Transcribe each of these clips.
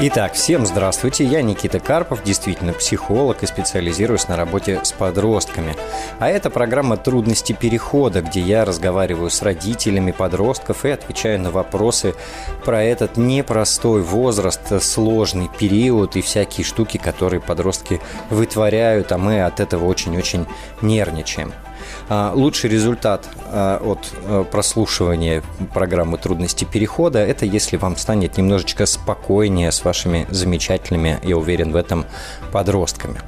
Итак, всем здравствуйте, я Никита Карпов, действительно психолог и специализируюсь на работе с подростками. А это программа «Трудности перехода», где я разговариваю с родителями подростков и отвечаю на вопросы про этот непростой возраст, сложный период и всякие штуки, которые подростки вытворяют, а мы от этого очень-очень нервничаем. А, лучший результат а, от а, прослушивания программы «Трудности перехода» – это если вам станет немножечко спокойнее с вашими замечательными, я уверен в этом, подростками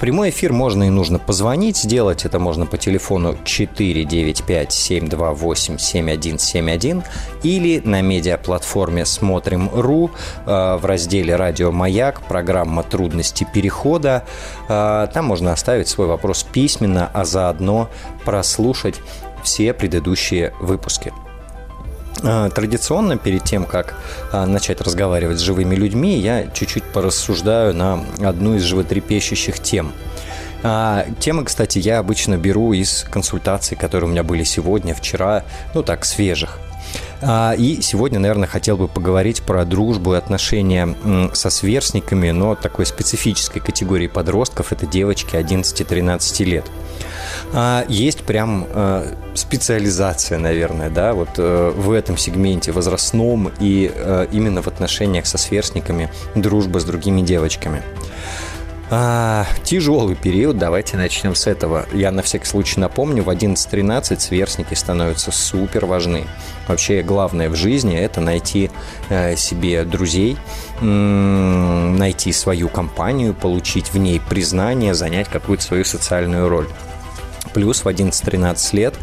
прямой эфир можно и нужно позвонить. Сделать это можно по телефону 495-728-7171 или на медиаплатформе «Смотрим.ру» э, в разделе «Радио Маяк» программа «Трудности перехода». Э, там можно оставить свой вопрос письменно, а заодно прослушать все предыдущие выпуски. А, традиционно, перед тем, как а, начать разговаривать с живыми людьми, я чуть-чуть порассуждаю на одну из животрепещущих тем. А, темы, кстати, я обычно беру из консультаций, которые у меня были сегодня, вчера, ну так, свежих. И сегодня, наверное, хотел бы поговорить про дружбу и отношения со сверстниками, но такой специфической категории подростков – это девочки 11-13 лет. А есть прям э, специализация, наверное, да, вот э, в этом сегменте возрастном и э, именно в отношениях со сверстниками, дружба с другими девочками. А, тяжелый период, давайте начнем с этого. Я на всякий случай напомню, в 11-13 сверстники становятся супер важны. Вообще главное в жизни – это найти э, себе друзей, найти свою компанию, получить в ней признание, занять какую-то свою социальную роль. Плюс в 11-13 лет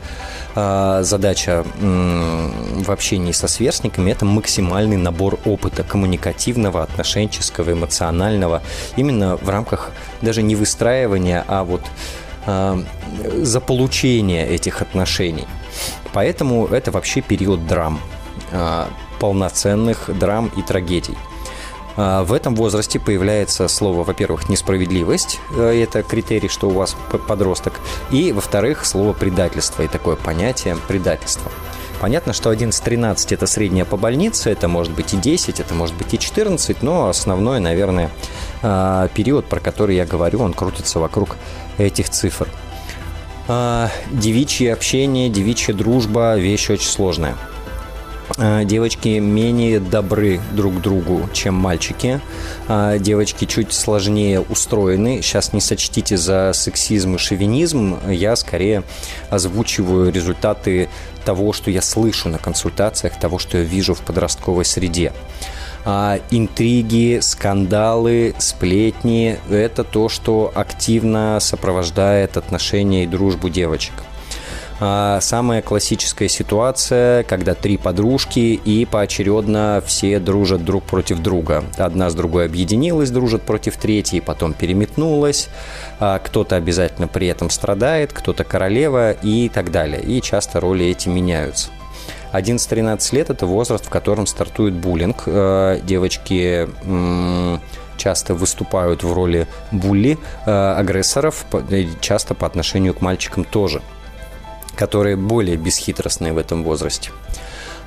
а, задача в общении со сверстниками – это максимальный набор опыта коммуникативного, отношенческого, эмоционального, именно в рамках даже не выстраивания, а вот а, заполучения этих отношений. Поэтому это вообще период драм, а, полноценных драм и трагедий. А, в этом возрасте появляется слово, во-первых, несправедливость, э, это критерий, что у вас подросток, и, во-вторых, слово предательство, и такое понятие предательство. Понятно, что 11-13 это средняя по больнице, это может быть и 10, это может быть и 14, но основной, наверное, а, период, про который я говорю, он крутится вокруг этих цифр. А, девичье общение, девичья дружба – вещь очень сложная. Э, девочки менее добры друг другу, чем мальчики. Э, девочки чуть сложнее устроены. Сейчас не сочтите за сексизм и шовинизм. Я скорее озвучиваю результаты того, что я слышу на консультациях, того, что я вижу в подростковой среде. А интриги, скандалы, сплетни – это то, что активно сопровождает отношения и дружбу девочек. А, самая классическая ситуация, когда три подружки и поочередно все дружат друг против друга. Одна с другой объединилась, дружат против третьей, потом переметнулась. А, кто-то обязательно при этом страдает, кто-то королева и так далее. И часто роли эти меняются. 11-13 лет – это возраст, в котором стартует буллинг. А, девочки часто выступают в роли булли, агрессоров, часто по отношению к мальчикам тоже – которые более бесхитростные в этом возрасте.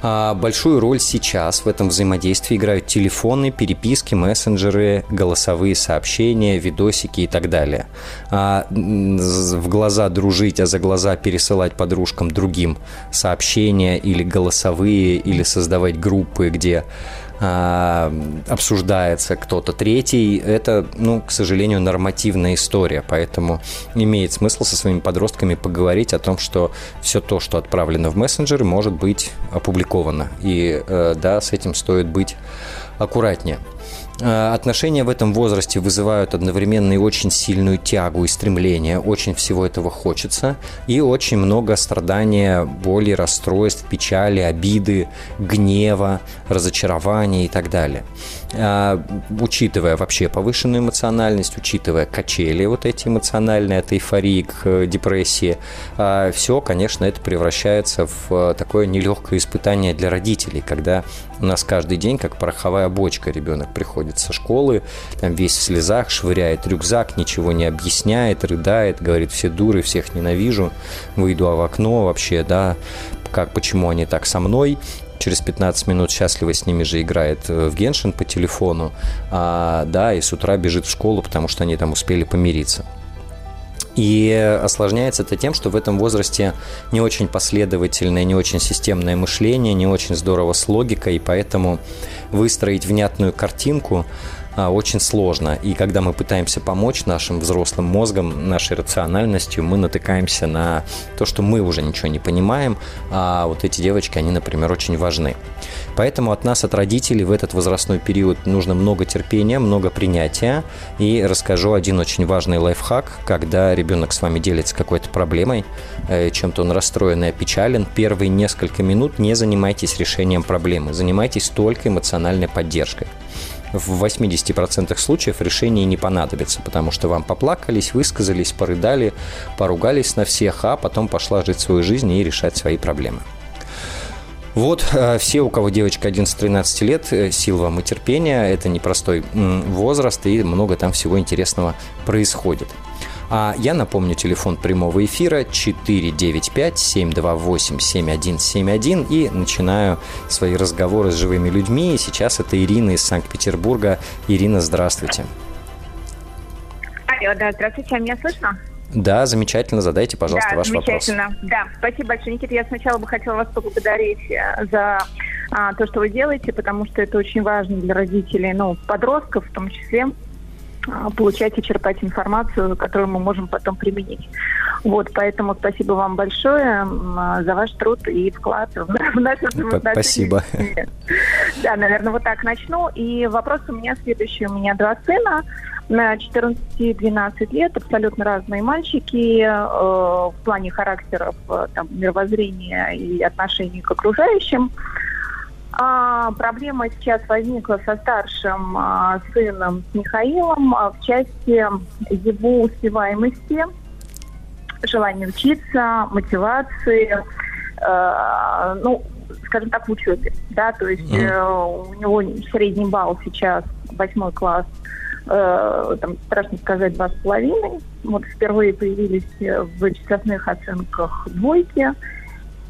А большую роль сейчас в этом взаимодействии играют телефоны, переписки, мессенджеры, голосовые сообщения, видосики и так далее. А в глаза дружить, а за глаза пересылать подружкам другим сообщения или голосовые, или создавать группы, где обсуждается кто-то третий, это, ну, к сожалению, нормативная история, поэтому имеет смысл со своими подростками поговорить о том, что все то, что отправлено в мессенджеры, может быть опубликовано, и, э, да, с этим стоит быть аккуратнее. Э, отношения в этом возрасте вызывают одновременно и очень сильную тягу и стремление, очень всего этого хочется, и очень много страдания, боли, расстройств, печали, обиды, гнева, разочарования и так далее. Э, учитывая вообще повышенную эмоциональность, учитывая качели вот эти эмоциональные, от эйфории к э, депрессии, все, конечно, это превращается в такое нелегкое испытание для родителей, когда у нас каждый день, как пороховая бочка, ребенок приходит со школы, там весь в слезах, швыряет рюкзак, ничего не объясняет, рыдает, говорит, все дуры, всех ненавижу, выйду в окно вообще, да, как, почему они так со мной, через 15 минут счастливо с ними же играет э, в Геншин по телефону, а, да, и с утра бежит в школу, потому что они там успели помириться. И осложняется это тем, что в этом возрасте не очень последовательное, не очень системное мышление, не очень здорово с логикой, и поэтому выстроить внятную картинку очень сложно. И когда мы пытаемся помочь нашим взрослым мозгам, нашей рациональностью, мы натыкаемся на то, что мы уже ничего не понимаем, а вот эти девочки, они, например, очень важны. Поэтому от нас, от родителей в этот возрастной период нужно много терпения, много принятия. И расскажу один очень важный лайфхак, когда ребенок с вами делится какой-то проблемой, э, чем-то он расстроен и опечален, первые несколько минут не занимайтесь решением проблемы, занимайтесь только эмоциональной поддержкой в 80% случаев решение не понадобится, потому что вам поплакались, высказались, порыдали, поругались на всех, а потом пошла жить свою жизнь и решать свои проблемы. Вот э, все, у кого девочка 11-13 лет, э, сил вам и терпения, это непростой возраст и много там всего интересного происходит. А я напомню телефон прямого эфира 495-728-7171 и начинаю свои разговоры с живыми людьми. И сейчас это Ирина из Санкт-Петербурга. Ирина, здравствуйте. Алло, да, здравствуйте, а меня слышно? Да, замечательно. Задайте, пожалуйста, да, ваш замечательно. вопрос. Да, спасибо большое, Никита. Я сначала бы хотела вас поблагодарить э, за а, то, что вы делаете, потому что это очень важно для родителей, ну, подростков в том числе, получать и черпать информацию, которую мы можем потом применить. Вот, поэтому спасибо вам большое а, за ваш труд и вклад в наше Спасибо. Да, наверное, вот так начну. И вопрос у меня следующий. У меня два сына на 14 и 12 лет, абсолютно разные мальчики э, в плане характеров, э, там, мировоззрения и отношений к окружающим. А, проблема сейчас возникла со старшим а, сыном с Михаилом а, в части его успеваемости, желания учиться, мотивации, а, ну, скажем так, в учебе. Да? То есть mm. э, у него средний балл сейчас, восьмой класс, э, там, страшно сказать, два с половиной. Вот впервые появились в числовных оценках двойки.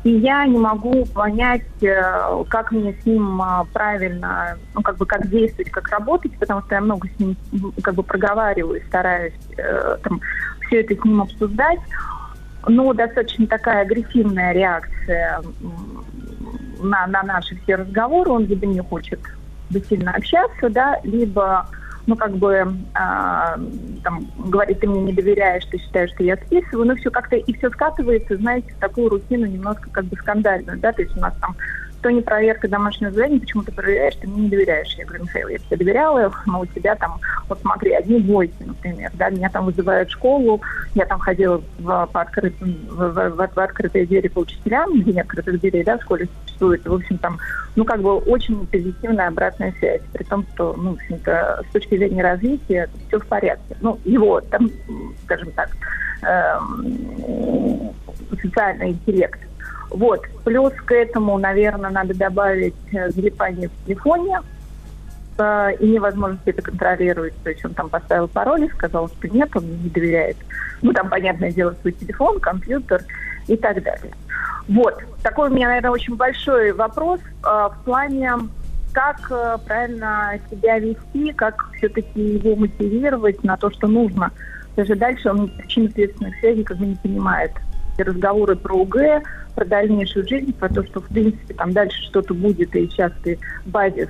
И я не могу понять, э, как мне с ним а, правильно, ну, как бы, как действовать, как работать, потому что я много с ним, как бы, проговариваю, стараюсь э, там, все это с ним обсуждать. Но достаточно такая агрессивная реакция на, на наши все разговоры. Он либо не хочет сильно общаться, да, либо ну, как бы, э, там, говорит, ты мне не доверяешь, ты считаешь, что я списываю, ну, все как-то, и все скатывается, знаете, в такую рутину немножко как бы скандальную, да, то есть у нас там то не проверка домашнего задания, почему ты проверяешь, ты мне не доверяешь. Я говорю, Михаил, я тебе доверяла, но у тебя там, вот смотри, одни двойки, например, да, меня там вызывают в школу, я там ходила в, по открытым, в, в, в, открытые двери по учителям, где нет открытых дверей, да, в школе существует, в общем, там, ну, как бы очень позитивная обратная связь, при том, что, ну, в общем-то, с точки зрения развития все в порядке. Ну, его, там, скажем так, эм, социальный интеллект вот. Плюс к этому, наверное, надо добавить э, залипание в телефоне э, и невозможность это контролировать. То есть он там поставил пароль и сказал, что нет, он не доверяет. Ну, там, понятное дело, свой телефон, компьютер и так далее. Вот. Такой у меня, наверное, очень большой вопрос э, в плане, как э, правильно себя вести, как все-таки его мотивировать на то, что нужно. Даже дальше он причин следственных связей как бы не понимает разговоры про УГ, про дальнейшую жизнь, про то, что, в принципе, там дальше что-то будет, и сейчас ты базис,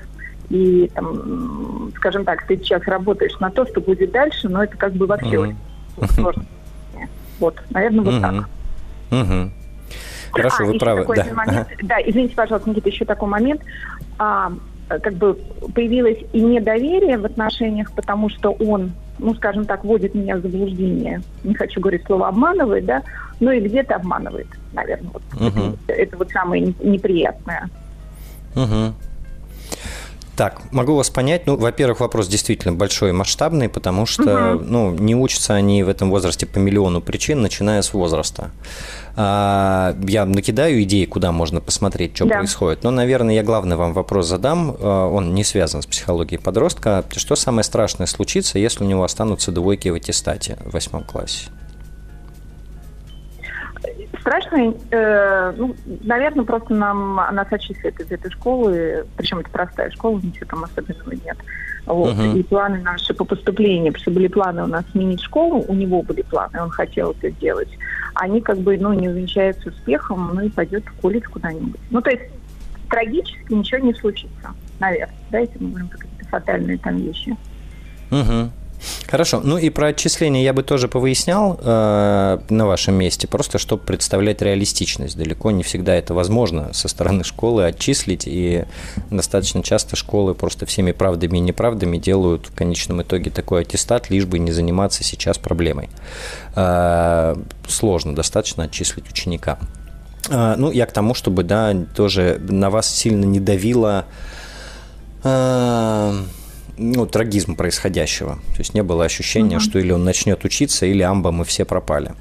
и, там, скажем так, ты сейчас работаешь на то, что будет дальше, но это как бы вообще очень сложно. Вот, наверное, вот uh-huh. так. Uh-huh. Хорошо, а, вы правы. Да. Момент. да, извините, пожалуйста, Никита, еще такой момент. А, как бы появилось и недоверие в отношениях, потому что он, ну, скажем так, вводит меня в заблуждение. Не хочу говорить слово обманывает, да, но и где-то обманывает, наверное. Вот. Uh-huh. Это, это вот самое неприятное. Угу. Так, могу вас понять. Ну, во-первых, вопрос действительно большой и масштабный, потому что угу. ну, не учатся они в этом возрасте по миллиону причин, начиная с возраста. А, я накидаю идеи, куда можно посмотреть, что да. происходит. Но, наверное, я главный вам вопрос задам. А, он не связан с психологией подростка. Что самое страшное случится, если у него останутся двойки в аттестате в восьмом классе? Страшно, э, ну, наверное, просто нам нас отчислят из этой школы, причем это простая школа, ничего там особенного нет. Вот. Uh-huh. И планы наши по поступлению, потому что были планы у нас сменить школу, у него были планы, он хотел это сделать. Они как бы, ну, не увенчаются успехом, ну и пойдет в колледж куда-нибудь. Ну, то есть трагически ничего не случится, наверное, да, если мы говорим про какие-то фатальные там вещи. Угу. Хорошо. Ну и про отчисления я бы тоже повыяснял э, на вашем месте, просто чтобы представлять реалистичность. Далеко не всегда это возможно со стороны школы отчислить, и достаточно часто школы просто всеми правдами и неправдами делают в конечном итоге такой аттестат, лишь бы не заниматься сейчас проблемой. Э, сложно достаточно отчислить ученика. Э, ну, я к тому, чтобы, да, тоже на вас сильно не давило... Э, ну, трагизм происходящего. То есть не было ощущения, угу. что или он начнет учиться, или амба мы все пропали.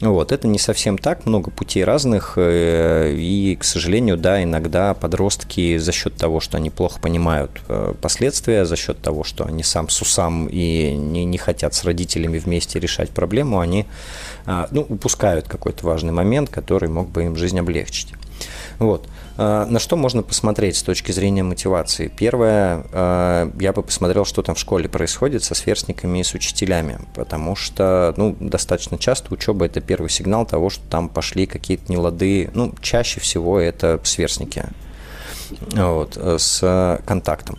Вот. Это не совсем так, много путей разных, э, и, к сожалению, да, иногда подростки за счет того, что они плохо понимают э, последствия, за счет того, что они сам с усам и не, не хотят с родителями вместе решать проблему, они а, ну, упускают какой-то важный момент, который мог бы им жизнь облегчить. Вот. А, на что можно посмотреть с точки зрения мотивации? Первое, а, я бы посмотрел, что там в школе происходит со сверстниками и с учителями, потому что ну, достаточно часто учеба – это первый сигнал того, что там пошли какие-то нелады. Ну, чаще всего это сверстники вот, с контактом.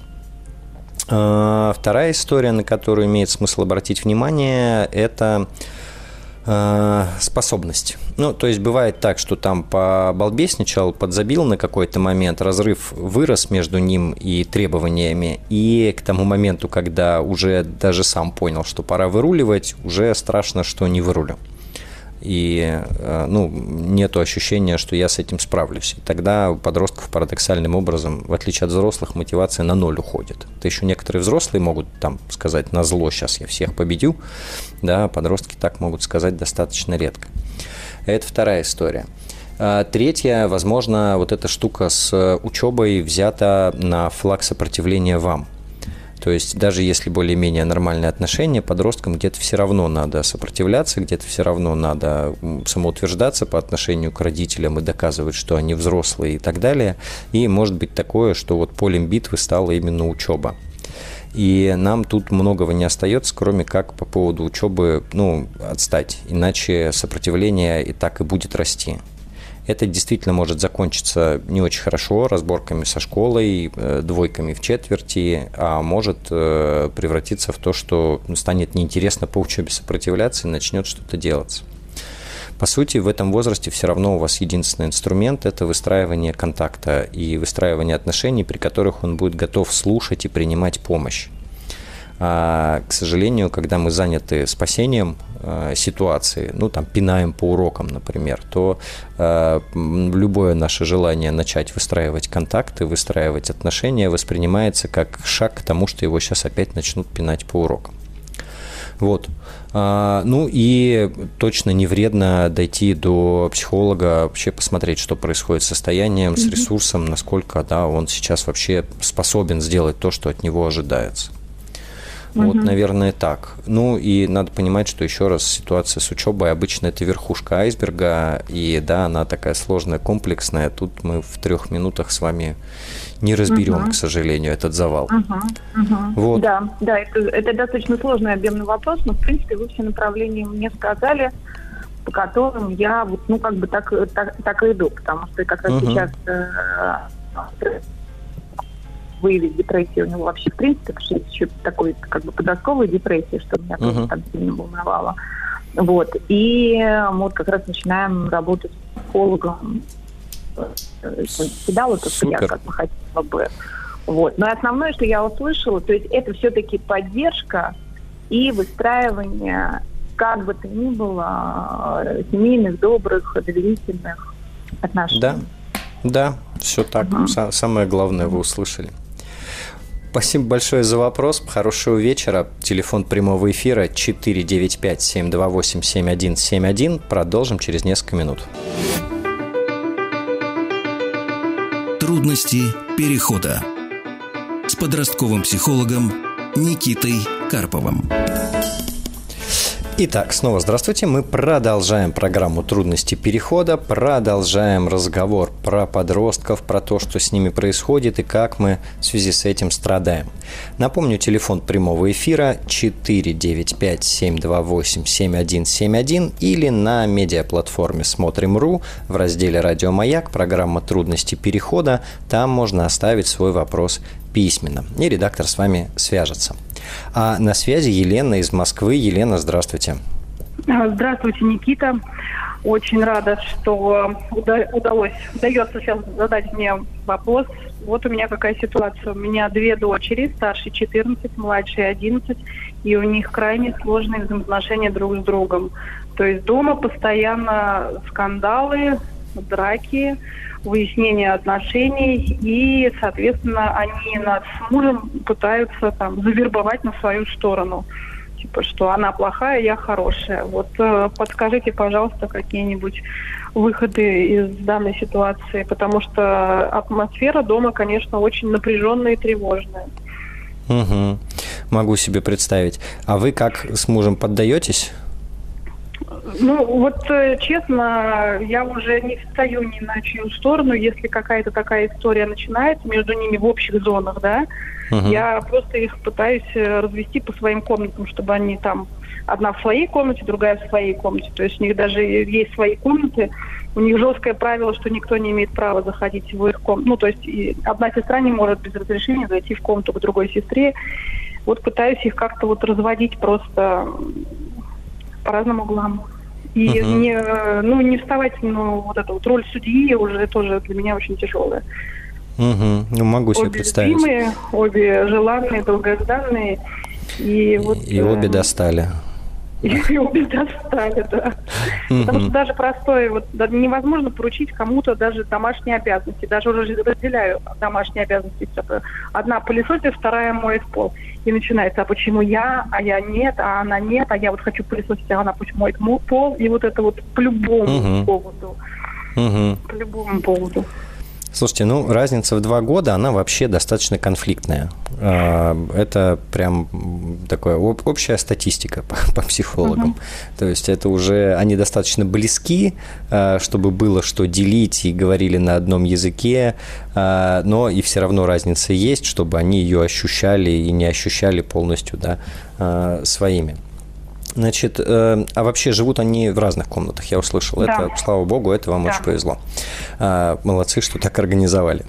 Вторая история, на которую имеет смысл обратить внимание, это Э, способность. Ну, то есть бывает так, что там побалбесничал, подзабил на какой-то момент, разрыв вырос между ним и требованиями, и к тому моменту, когда уже даже сам понял, что пора выруливать, уже страшно, что не вырулю и э, ну, нет ощущения, что я с этим справлюсь. И тогда у подростков парадоксальным образом, в отличие от взрослых, мотивация на ноль уходит. Это еще некоторые взрослые могут там сказать на зло, сейчас я всех победю, да, подростки так могут сказать достаточно редко. Это вторая история. А третья, возможно, вот эта штука с учебой взята на флаг сопротивления вам – то есть даже если более-менее нормальные отношения, подросткам где-то все равно надо сопротивляться, где-то все равно надо самоутверждаться по отношению к родителям и доказывать, что они взрослые и так далее. И может быть такое, что вот полем битвы стала именно учеба. И нам тут многого не остается, кроме как по поводу учебы, ну, отстать. Иначе сопротивление и так и будет расти это действительно может закончиться не очень хорошо, разборками со школой, э, двойками в четверти, а может э, превратиться в то, что станет неинтересно по учебе сопротивляться и начнет что-то делаться. По сути, в этом возрасте все равно у вас единственный инструмент – это выстраивание контакта и выстраивание отношений, при которых он будет готов слушать и принимать помощь. А, к сожалению, когда мы заняты спасением ситуации, ну там пинаем по урокам, например, то э, любое наше желание начать выстраивать контакты, выстраивать отношения воспринимается как шаг к тому, что его сейчас опять начнут пинать по урокам. Вот. А, ну и точно не вредно дойти до психолога, вообще посмотреть, что происходит с состоянием, с ресурсом, насколько да, он сейчас вообще способен сделать то, что от него ожидается. Угу. Вот, наверное, так. Ну и надо понимать, что еще раз ситуация с учебой обычно это верхушка айсберга, и да, она такая сложная, комплексная. Тут мы в трех минутах с вами не разберем, угу. к сожалению, этот завал. Угу. Угу. Вот. Да, да, это, это достаточно сложный объемный вопрос, но в принципе вы все направления мне сказали по которым я вот, ну, как бы так, так, так и иду, потому что как раз угу. сейчас э, выявить депрессию у него вообще в принципе, потому что есть еще такой как бы подростковой депрессии, что меня uh-huh. там сильно волновало. Вот. И мы вот как раз начинаем работать с психологом. То, что я как бы хотела бы Вот. Но основное, что я услышала, то есть это все-таки поддержка и выстраивание, как бы то ни было, семейных, добрых, доверительных отношений. Да, да, все так. Угу. Самое главное вы услышали. Спасибо большое за вопрос. Хорошего вечера. Телефон прямого эфира 495-728-7171. Продолжим через несколько минут. Трудности перехода с подростковым психологом Никитой Карповым. Итак, снова здравствуйте. Мы продолжаем программу «Трудности перехода», продолжаем разговор про подростков, про то, что с ними происходит и как мы в связи с этим страдаем. Напомню, телефон прямого эфира 495-728-7171 или на медиаплатформе «Смотрим.ру» в разделе «Радио Маяк» программа «Трудности перехода». Там можно оставить свой вопрос письменно, и редактор с вами свяжется. А на связи Елена из Москвы. Елена, здравствуйте. А, здравствуйте, Никита. Очень рада, что удалось, удается сейчас задать мне вопрос. Вот у меня какая ситуация. У меня две дочери, старшей 14, младшей 11, и у них крайне сложные взаимоотношения друг с другом. То есть дома постоянно скандалы, драки, выяснение отношений, и, соответственно, они нас с мужем пытаются там завербовать на свою сторону. Типа, что она плохая, я хорошая. Вот э, подскажите, пожалуйста, какие-нибудь выходы из данной ситуации, потому что атмосфера дома, конечно, очень напряженная и тревожная. Угу. Могу себе представить. А вы как с мужем поддаетесь? Ну, вот э, честно, я уже не встаю ни на чью сторону, если какая-то такая история начинается между ними в общих зонах, да, uh-huh. я просто их пытаюсь э, развести по своим комнатам, чтобы они там одна в своей комнате, другая в своей комнате. То есть у них даже есть свои комнаты, у них жесткое правило, что никто не имеет права заходить в их комнату. Ну, то есть одна сестра не может без разрешения зайти в комнату к другой сестре. Вот пытаюсь их как-то вот разводить просто по разным углам. И uh-huh. не, ну, не вставать, ну, вот эту вот роль судьи уже тоже для меня очень тяжелая. Угу. Ну, могу себе обе представить. Любимые, обе желанные, долгожданные. И, вот, и обе э, достали. И обе достали, да. Потому что даже простое, вот невозможно поручить кому-то даже домашние обязанности. Даже уже разделяю домашние обязанности. Одна пылесосит, вторая моет пол. И начинается, а почему я, а я нет, а она нет, а я вот хочу пылесосить, а она пусть моет пол. И вот это вот по любому поводу. По любому поводу. Слушайте, ну разница в два года, она вообще достаточно конфликтная. А, это прям такая общая статистика по, по психологам. Uh-huh. То есть это уже они достаточно близки, а, чтобы было что делить и говорили на одном языке, а, но и все равно разница есть, чтобы они ее ощущали и не ощущали полностью да, своими. Значит, э, а вообще живут они в разных комнатах, я услышал. Да. Это, слава богу, это вам да. очень повезло. Э, молодцы, что так организовали.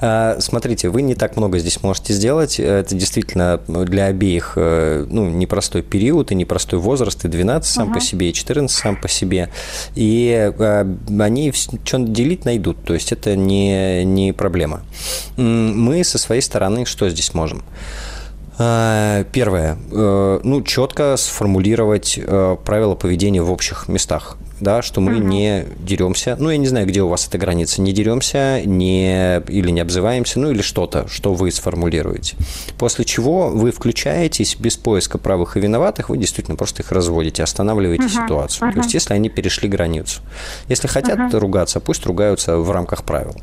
Э, смотрите, вы не так много здесь можете сделать. Это действительно для обеих э, ну, непростой период и непростой возраст, и 12 сам угу. по себе, и 14 сам по себе. И э, они что делить найдут, то есть это не, не проблема. Мы со своей стороны что здесь можем? А, первое. Э, ну, четко сформулировать э, правила поведения в общих местах. Да, что мы угу. не деремся. Ну, я не знаю, где у вас эта граница. Не деремся, не, или не обзываемся, ну, или что-то, что вы сформулируете. После чего вы включаетесь без поиска правых и виноватых, вы действительно просто их разводите, останавливаете угу. ситуацию. Угу. То есть, если они перешли границу. Если хотят угу. ругаться, пусть ругаются в рамках правил.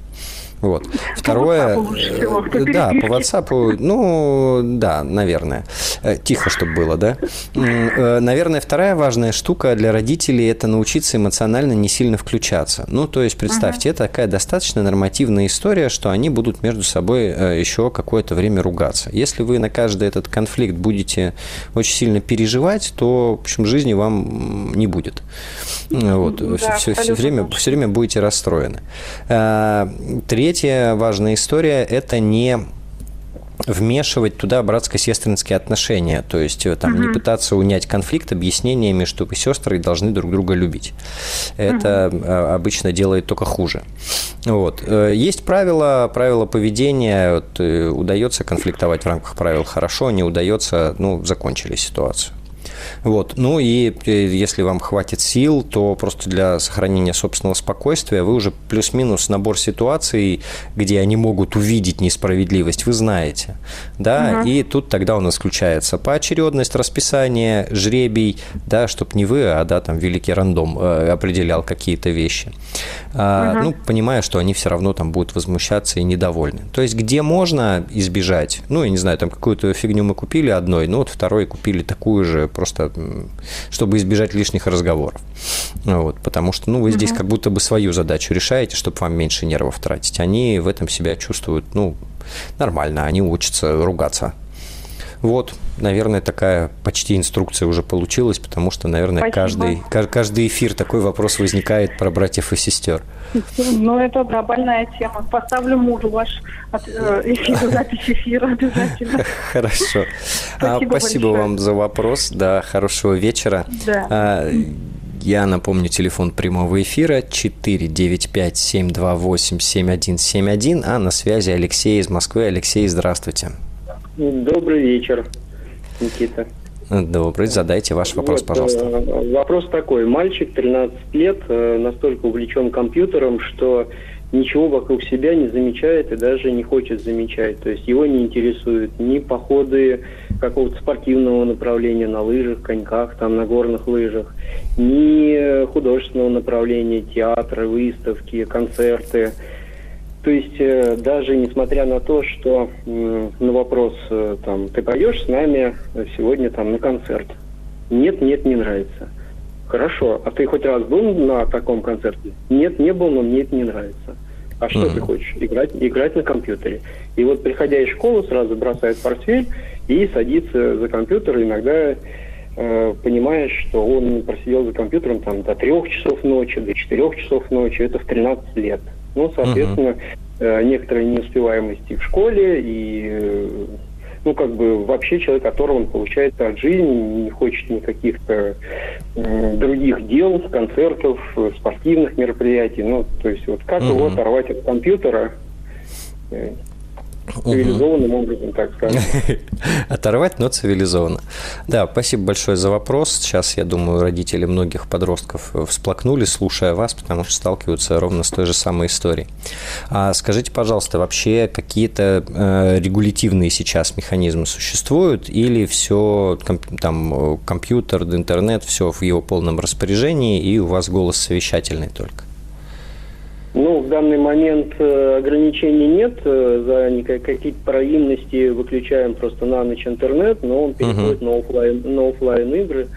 Вот. Второе, э, да, по WhatsApp, ну, да, наверное. Э, тихо, чтобы было, да. Э, наверное, вторая важная штука для родителей – это научиться эмоционально не сильно включаться. Ну, то есть, представьте, это такая достаточно нормативная история, что они будут между собой еще какое-то время ругаться. Если вы на каждый этот конфликт будете очень сильно переживать, то, в общем, жизни вам не будет. Вот. Да, все, все, время, все время будете расстроены. Третье Третья важная история – это не вмешивать туда братско-сестринские отношения, то есть э, там угу. не пытаться унять конфликт объяснениями, что вы сестры должны друг друга любить. Это угу. обычно делает только хуже. Вот. Э, есть правила, правила поведения. Вот, удается конфликтовать в рамках правил хорошо, не удается, ну, закончили ситуацию. Вот. Ну и э, если вам хватит сил, то просто для сохранения собственного спокойствия вы уже плюс-минус набор ситуаций, где они могут увидеть несправедливость, вы знаете. Да? Угу. И тут тогда у нас включается поочередность, расписание, жребий, да, чтобы не вы, а да, там великий рандом э, определял какие-то вещи. А, угу. Ну, понимая, что они все равно там будут возмущаться и недовольны. То есть, где можно избежать, ну, я не знаю, там какую-то фигню мы купили одной, ну, вот второй купили такую же, просто чтобы избежать лишних разговоров. Вот, потому что, ну, вы здесь угу. как будто бы свою задачу решаете, чтобы вам меньше нервов тратить. Они в этом себя чувствуют, ну, нормально, они учатся ругаться вот, наверное, такая почти инструкция уже получилась, потому что, наверное, каждый, каждый эфир такой вопрос возникает про братьев и сестер. Ну, это да, больная тема. Поставлю мужу ваш э, эфир, запись эфира обязательно. Хорошо. Спасибо, а, Спасибо вам за вопрос. Да, хорошего вечера. Да. А, я напомню, телефон прямого эфира 495-728-7171, а на связи Алексей из Москвы. Алексей, здравствуйте. Добрый вечер, Никита. Добрый, задайте ваш вопрос, вот, пожалуйста. Э, вопрос такой. Мальчик 13 лет, э, настолько увлечен компьютером, что ничего вокруг себя не замечает и даже не хочет замечать. То есть его не интересуют ни походы какого-то спортивного направления на лыжах, коньках, там на горных лыжах, ни художественного направления, театры, выставки, концерты. То есть э, даже несмотря на то, что на вопрос, э, там, ты пойдешь с нами сегодня там на концерт? Нет, нет, не нравится. Хорошо, а ты хоть раз был на таком концерте? Нет, не был, но мне это не нравится. А что uh-huh. ты хочешь? Играть, играть на компьютере. И вот приходя из школы, сразу бросает портфель и садится за компьютер, иногда э, понимаешь, что он просидел за компьютером там до трех часов ночи, до четырех часов ночи, это в 13 лет. Ну, соответственно, uh-huh. некоторые неуспеваемости в школе и э, ну, как бы вообще человек, которого он получает от жизни, не хочет никаких-то э, других дел, концертов, спортивных мероприятий. Ну, то есть вот как uh-huh. его оторвать от компьютера, Цивилизованным образом, так скажем. Оторвать, но цивилизованно. Да, спасибо большое за вопрос. Сейчас, я думаю, родители многих подростков всплакнули, слушая вас, потому что сталкиваются ровно с той же самой историей. А скажите, пожалуйста, вообще какие-то э, регулятивные сейчас механизмы существуют или все там компьютер, интернет, все в его полном распоряжении и у вас голос совещательный только? Ну, в данный момент э, ограничений нет. Э, за какие-то провинности выключаем просто на ночь интернет, но он переходит uh-huh. на, офлайн, на офлайн игры.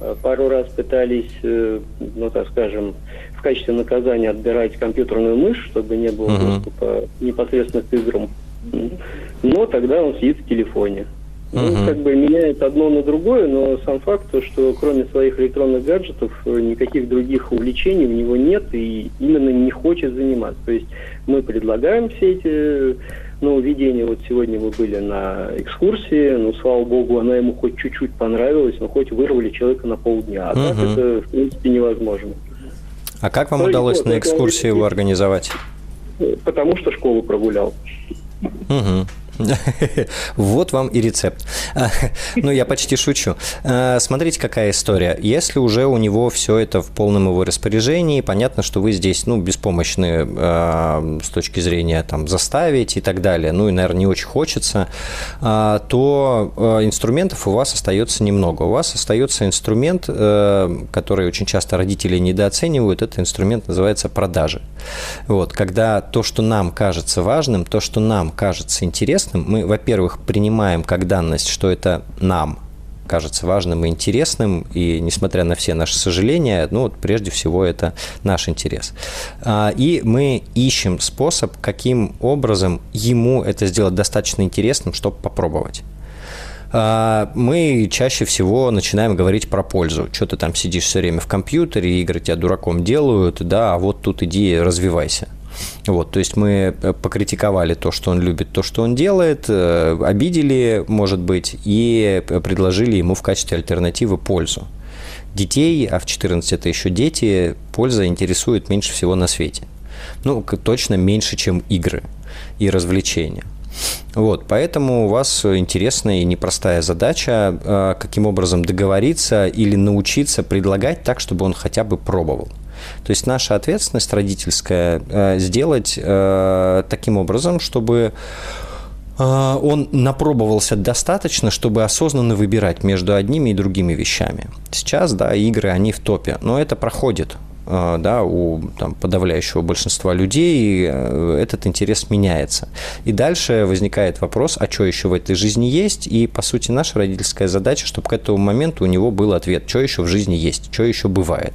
Э, пару раз пытались, ну так скажем, в качестве наказания отбирать компьютерную мышь, чтобы не было uh-huh. доступа непосредственно к играм. Но тогда он сидит в телефоне. Ну, угу. как бы меняет одно на другое, но сам факт, что кроме своих электронных гаджетов э, никаких других увлечений у него нет и именно не хочет заниматься. То есть мы предлагаем все эти нововведения. Вот сегодня мы были на экскурсии, ну, слава богу, она ему хоть чуть-чуть понравилась, но хоть вырвали человека на полдня. А угу. так это, в принципе, невозможно. А как вам то удалось вот, на экскурсии его организовать? Потому что школу прогулял. Угу. Вот вам и рецепт. Ну, я почти шучу. А, смотрите, какая история. Если уже у него все это в полном его распоряжении, понятно, что вы здесь, ну, беспомощны э, с точки зрения там заставить и так далее, ну, и, наверное, не очень хочется, э, то э, инструментов у вас остается немного. У вас остается инструмент, э, который очень часто родители недооценивают, это инструмент называется продажи. Вот, когда то, что нам кажется важным, то, что нам кажется интересным, интересным, мы, во-первых, принимаем как данность, что это нам кажется важным и интересным, и несмотря на все наши сожаления, ну вот прежде всего это наш интерес. А, и мы ищем способ, каким образом ему это сделать достаточно интересным, чтобы попробовать а, мы чаще всего начинаем говорить про пользу. Что ты там сидишь все время в компьютере, игры тебя дураком делают, да, а вот тут иди развивайся. Вот, то есть мы э, покритиковали то, что он любит, то, что он делает, э, обидели, может быть, и предложили ему в качестве альтернативы пользу. Детей, а в 14 это еще дети, польза интересует меньше всего на свете. Ну, точно меньше, чем игры и развлечения. Вот, поэтому у вас интересная и непростая задача, э, каким образом договориться или научиться предлагать так, чтобы он хотя бы пробовал. То есть наша ответственность родительская э, сделать э, таким образом, чтобы он напробовался достаточно, чтобы осознанно выбирать между одними и другими вещами. Сейчас, да, игры, они в топе, но это проходит. А, да, у там, подавляющего большинства людей э, этот интерес меняется. И дальше возникает вопрос, а что еще в этой жизни есть? И, по сути, наша родительская задача, чтобы к этому моменту у него был ответ, что еще в жизни есть, что еще бывает.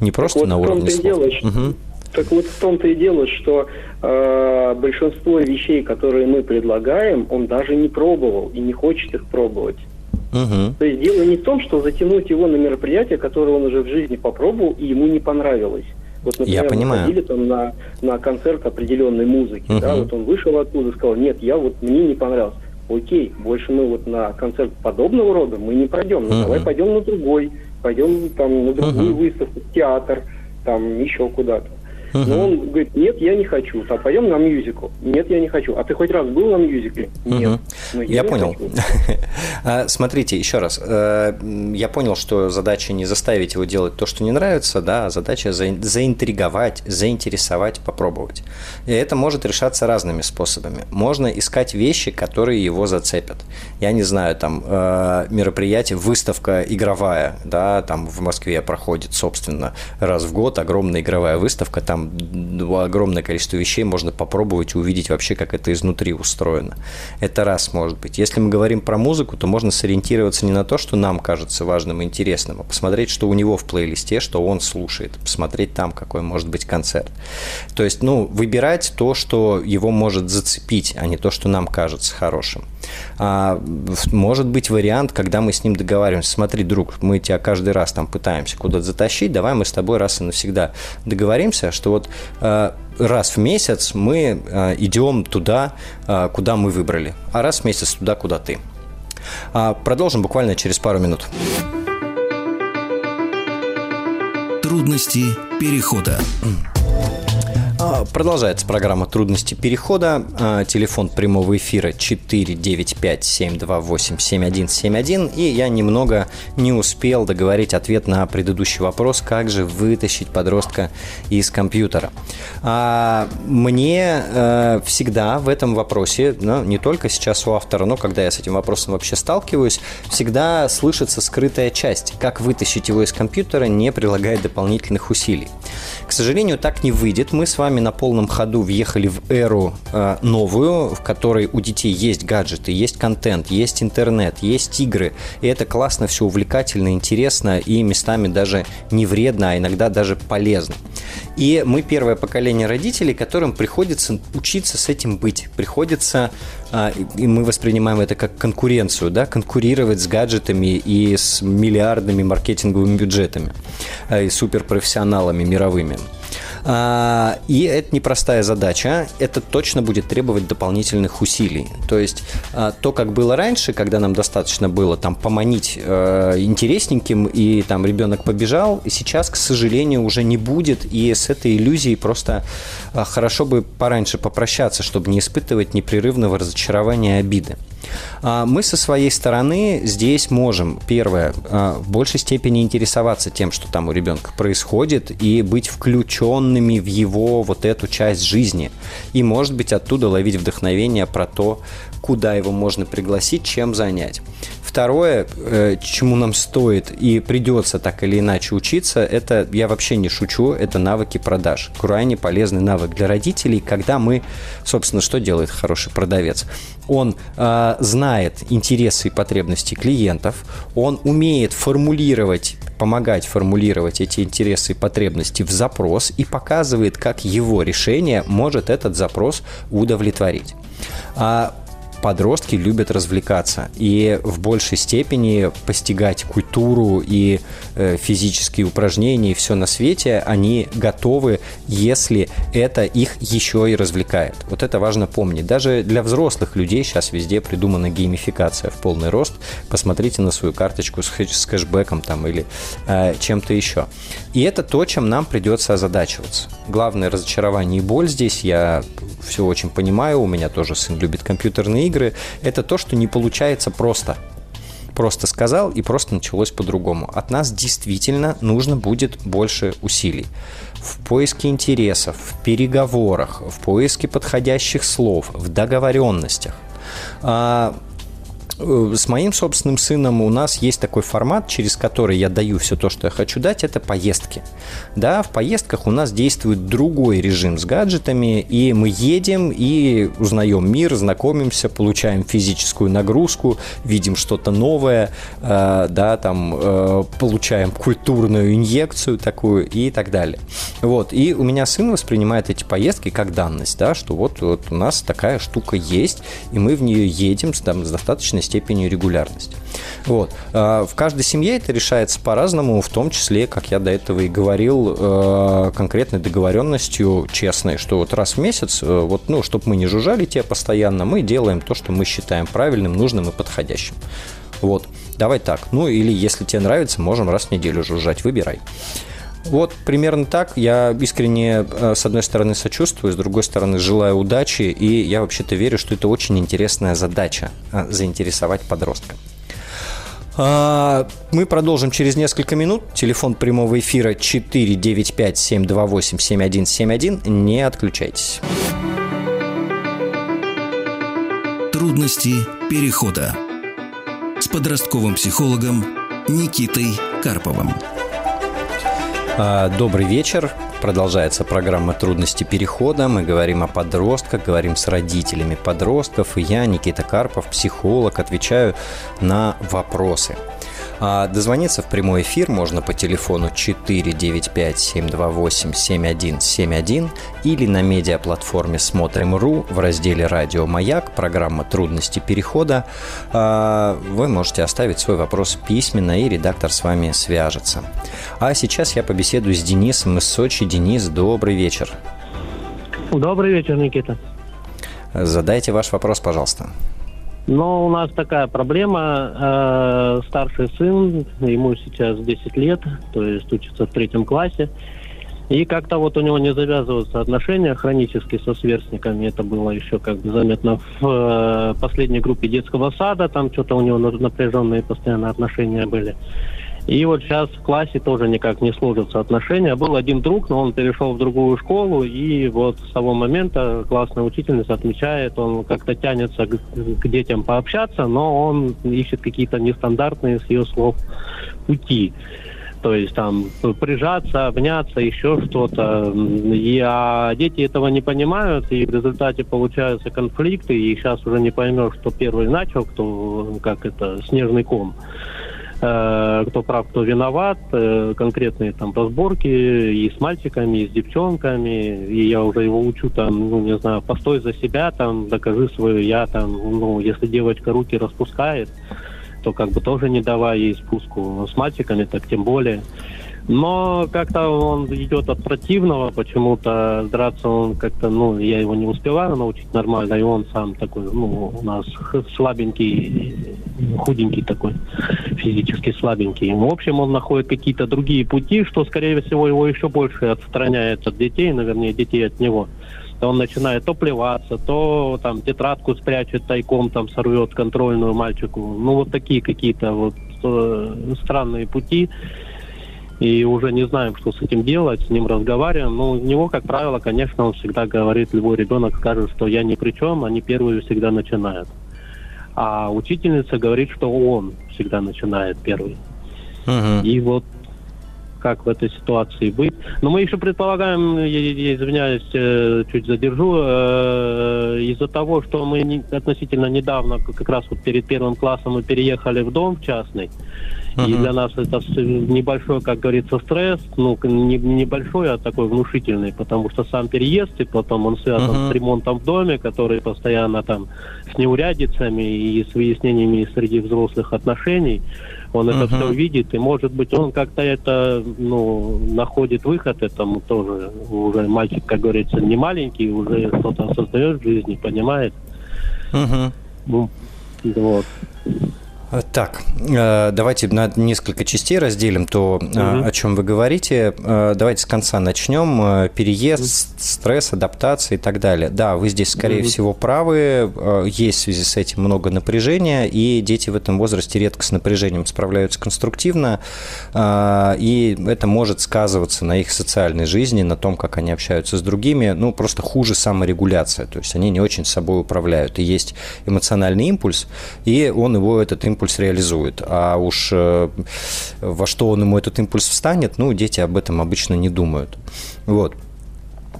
Не просто вот на уровне слов. Угу. Так вот в том-то и дело, что э, большинство вещей, которые мы предлагаем, он даже не пробовал и не хочет их пробовать. Угу. То есть дело не в том, что затянуть его на мероприятие, которое он уже в жизни попробовал, и ему не понравилось. Вот, например, я понимаю. ходили там на, на концерт определенной музыки, угу. да, вот он вышел оттуда и сказал, нет, я вот, мне не понравилось. Окей, больше мы вот на концерт подобного рода мы не пойдем, ну угу. давай пойдем на другой, пойдем там на другую угу. выставку, в театр, там еще куда-то. Uh-huh. Но он говорит, нет, я не хочу. А пойдем на мюзикл. Нет, я не хочу. А ты хоть раз был на мюзикле? Нет. Uh-huh. Ну, я, я понял. А, смотрите, еще раз. Э, я понял, что задача не заставить его делать то, что не нравится, да, а задача заинтриговать, заинтересовать, попробовать. И это может решаться разными способами. Можно искать вещи, которые его зацепят. Я не знаю, там э, мероприятие, выставка игровая, да, там в Москве проходит, собственно, раз в год огромная игровая выставка, там там огромное количество вещей можно попробовать и увидеть вообще, как это изнутри устроено. Это раз может быть. Если мы говорим про музыку, то можно сориентироваться не на то, что нам кажется важным и интересным, а посмотреть, что у него в плейлисте, что он слушает, посмотреть там, какой может быть концерт. То есть, ну, выбирать то, что его может зацепить, а не то, что нам кажется хорошим. А, может быть вариант, когда мы с ним договариваемся, смотри, друг, мы тебя каждый раз там пытаемся куда-то затащить, давай мы с тобой раз и навсегда договоримся, что вот а, раз в месяц мы а, идем туда, а, куда мы выбрали, а раз в месяц туда, куда ты. А, продолжим буквально через пару минут. Трудности перехода. А, продолжается программа «Трудности перехода». А, телефон прямого эфира 495-728-7171. И я немного не успел договорить ответ на предыдущий вопрос, как же вытащить подростка из компьютера. А, мне э, всегда в этом вопросе, ну, не только сейчас у автора, но когда я с этим вопросом вообще сталкиваюсь, всегда слышится скрытая часть, как вытащить его из компьютера, не прилагая дополнительных усилий. К сожалению, так не выйдет. Мы с вами вами на полном ходу въехали в эру э, новую, в которой у детей есть гаджеты, есть контент, есть интернет, есть игры. И это классно, все увлекательно, интересно и местами даже не вредно, а иногда даже полезно. И мы первое поколение родителей, которым приходится учиться с этим быть. Приходится, э, и мы воспринимаем это как конкуренцию, да, конкурировать с гаджетами и с миллиардными маркетинговыми бюджетами э, и суперпрофессионалами мировыми. А, и это непростая задача, это точно будет требовать дополнительных усилий. То есть а, то, как было раньше, когда нам достаточно было там поманить э, интересненьким, и там ребенок побежал, сейчас, к сожалению, уже не будет, и с этой иллюзией просто а, хорошо бы пораньше попрощаться, чтобы не испытывать непрерывного разочарования и обиды. Мы со своей стороны здесь можем, первое, в большей степени интересоваться тем, что там у ребенка происходит, и быть включенным вовлеченными в его вот эту часть жизни. И, может быть, оттуда ловить вдохновение про то, куда его можно пригласить, чем занять. Второе, э, чему нам стоит и придется так или иначе учиться, это, я вообще не шучу, это навыки продаж. Крайне полезный навык для родителей, когда мы, собственно, что делает хороший продавец? Он э, знает интересы и потребности клиентов, он умеет формулировать помогать формулировать эти интересы и потребности в запрос и показывает, как его решение может этот запрос удовлетворить. А подростки любят развлекаться и в большей степени постигать культуру и э, физические упражнения и все на свете они готовы, если это их еще и развлекает. Вот это важно помнить. Даже для взрослых людей сейчас везде придумана геймификация в полный рост. Посмотрите на свою карточку с, хэш- с кэшбэком там или э, чем-то еще. И это то, чем нам придется озадачиваться. Главное разочарование и боль здесь, я все очень понимаю, у меня тоже сын любит компьютерные игры, это то, что не получается просто просто сказал и просто началось по-другому. От нас действительно нужно будет больше усилий в поиске интересов, в переговорах, в поиске подходящих слов, в договоренностях. А, с моим собственным сыном у нас есть такой формат, через который я даю все то, что я хочу дать, это поездки. Да, в поездках у нас действует другой режим с гаджетами, и мы едем и узнаем мир, знакомимся, получаем физическую нагрузку, видим что-то новое, э, да, там э, получаем культурную инъекцию такую и так далее. Вот, и у меня сын воспринимает эти поездки как данность, да, что вот, вот у нас такая штука есть, и мы в нее едем там, с достаточной степенью регулярности. Вот. А, в каждой семье это решается по-разному, в том числе, как я до этого и говорил, э, конкретной договоренностью честной, что вот раз в месяц, э, вот, ну, чтобы мы не жужжали те постоянно, мы делаем то, что мы считаем правильным, нужным и подходящим. Вот, давай так. Ну, или если тебе нравится, можем раз в неделю жужжать, выбирай. Вот примерно так. Я искренне, э, с одной стороны, сочувствую, с другой стороны, желаю удачи, и я вообще-то верю, что это очень интересная задача э, – заинтересовать подростка. А, мы продолжим через несколько минут. Телефон прямого эфира 495-728-7171. Не отключайтесь. Трудности перехода с подростковым психологом Никитой Карповым. А, добрый вечер. Продолжается программа «Трудности перехода». Мы говорим о подростках, говорим с родителями подростков. И я, Никита Карпов, психолог, отвечаю на вопросы. А дозвониться в прямой эфир можно по телефону 495-728-7171 или на медиаплатформе «Смотрим.ру» в разделе «Радио Маяк», программа «Трудности перехода». А, вы можете оставить свой вопрос письменно, и редактор с вами свяжется. А сейчас я побеседую с Денисом из Сочи. Денис, добрый вечер. Добрый вечер, Никита. Задайте ваш вопрос, пожалуйста. Но у нас такая проблема. Э, старший сын, ему сейчас 10 лет, то есть учится в третьем классе. И как-то вот у него не завязываются отношения хронически со сверстниками. Это было еще как бы заметно в э, последней группе детского сада. Там что-то у него напряженные постоянно отношения были. И вот сейчас в классе тоже никак не сложатся отношения. Был один друг, но он перешел в другую школу, и вот с того момента классная учительница отмечает, он как-то тянется к, к детям пообщаться, но он ищет какие-то нестандартные, с ее слов, пути. То есть там прижаться, обняться, еще что-то. И, а дети этого не понимают, и в результате получаются конфликты, и сейчас уже не поймешь, кто первый начал, кто, как это, снежный ком. Э, кто прав, кто виноват, э, конкретные там разборки и с мальчиками, и с девчонками, и я уже его учу там, ну, не знаю, постой за себя, там, докажи свое я, там, ну, если девочка руки распускает, то как бы тоже не давай ей спуску, с мальчиками так тем более. Но как-то он идет от противного, почему-то драться он как-то, ну, я его не успеваю научить нормально, и он сам такой, ну, у нас слабенький, худенький такой, физически слабенький. В общем, он находит какие-то другие пути, что, скорее всего, его еще больше отстраняет от детей, наверное, детей от него. То он начинает то плеваться, то там тетрадку спрячет тайком, там сорвет контрольную мальчику. Ну, вот такие какие-то вот э, странные пути и уже не знаем, что с этим делать, с ним разговариваем. Но у него, как правило, конечно, он всегда говорит, любой ребенок скажет, что я ни при чем, они первые всегда начинают. А учительница говорит, что он всегда начинает первый. Uh-huh. И вот как в этой ситуации быть. Но мы еще предполагаем, я, я извиняюсь, э, чуть задержу, э, из-за того, что мы не, относительно недавно, как раз вот перед первым классом, мы переехали в дом в И для нас это небольшой, как говорится, стресс, ну, не, небольшой, а такой внушительный, потому что сам переезд, и потом он связан uh-huh. с ремонтом в доме, который постоянно там с неурядицами и с выяснениями среди взрослых отношений. Он uh-huh. это все видит, и, может быть, он как-то это, ну, находит выход этому тоже. Уже мальчик, как говорится, не маленький, уже что-то создает в жизни, понимает. Uh-huh. Ну, вот. Э, так, э, давайте на несколько частей разделим то, угу. о чем вы говорите. Давайте с конца начнем. Переезд, стресс, адаптация и так далее. Да, вы здесь, скорее угу. всего, правы. Есть в связи с этим много напряжения, и дети в этом возрасте редко с напряжением справляются конструктивно, и это может сказываться на их социальной жизни, на том, как они общаются с другими. Ну, просто хуже саморегуляция, то есть они не очень собой управляют. И есть эмоциональный импульс, и он его, этот импульс импульс реализует. А уж э, во что он ему этот импульс встанет, ну, дети об этом обычно не думают. Вот.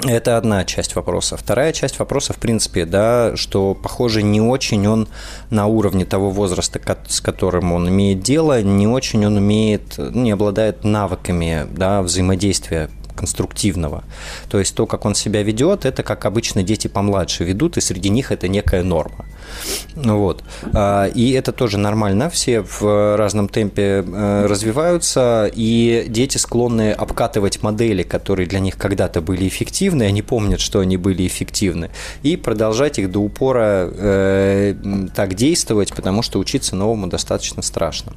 Это одна часть вопроса. Вторая часть вопроса, в принципе, да, что, похоже, не очень он на уровне того возраста, с которым он имеет дело, не очень он умеет, не обладает навыками да, взаимодействия конструктивного. То есть то, как он себя ведет, это как обычно дети помладше ведут, и среди них это некая норма. Вот. А, и это тоже нормально, все в разном темпе э, развиваются, и дети склонны обкатывать модели, которые для них когда-то были эффективны, они помнят, что они были эффективны, и продолжать их до упора э, так действовать, потому что учиться новому достаточно страшно.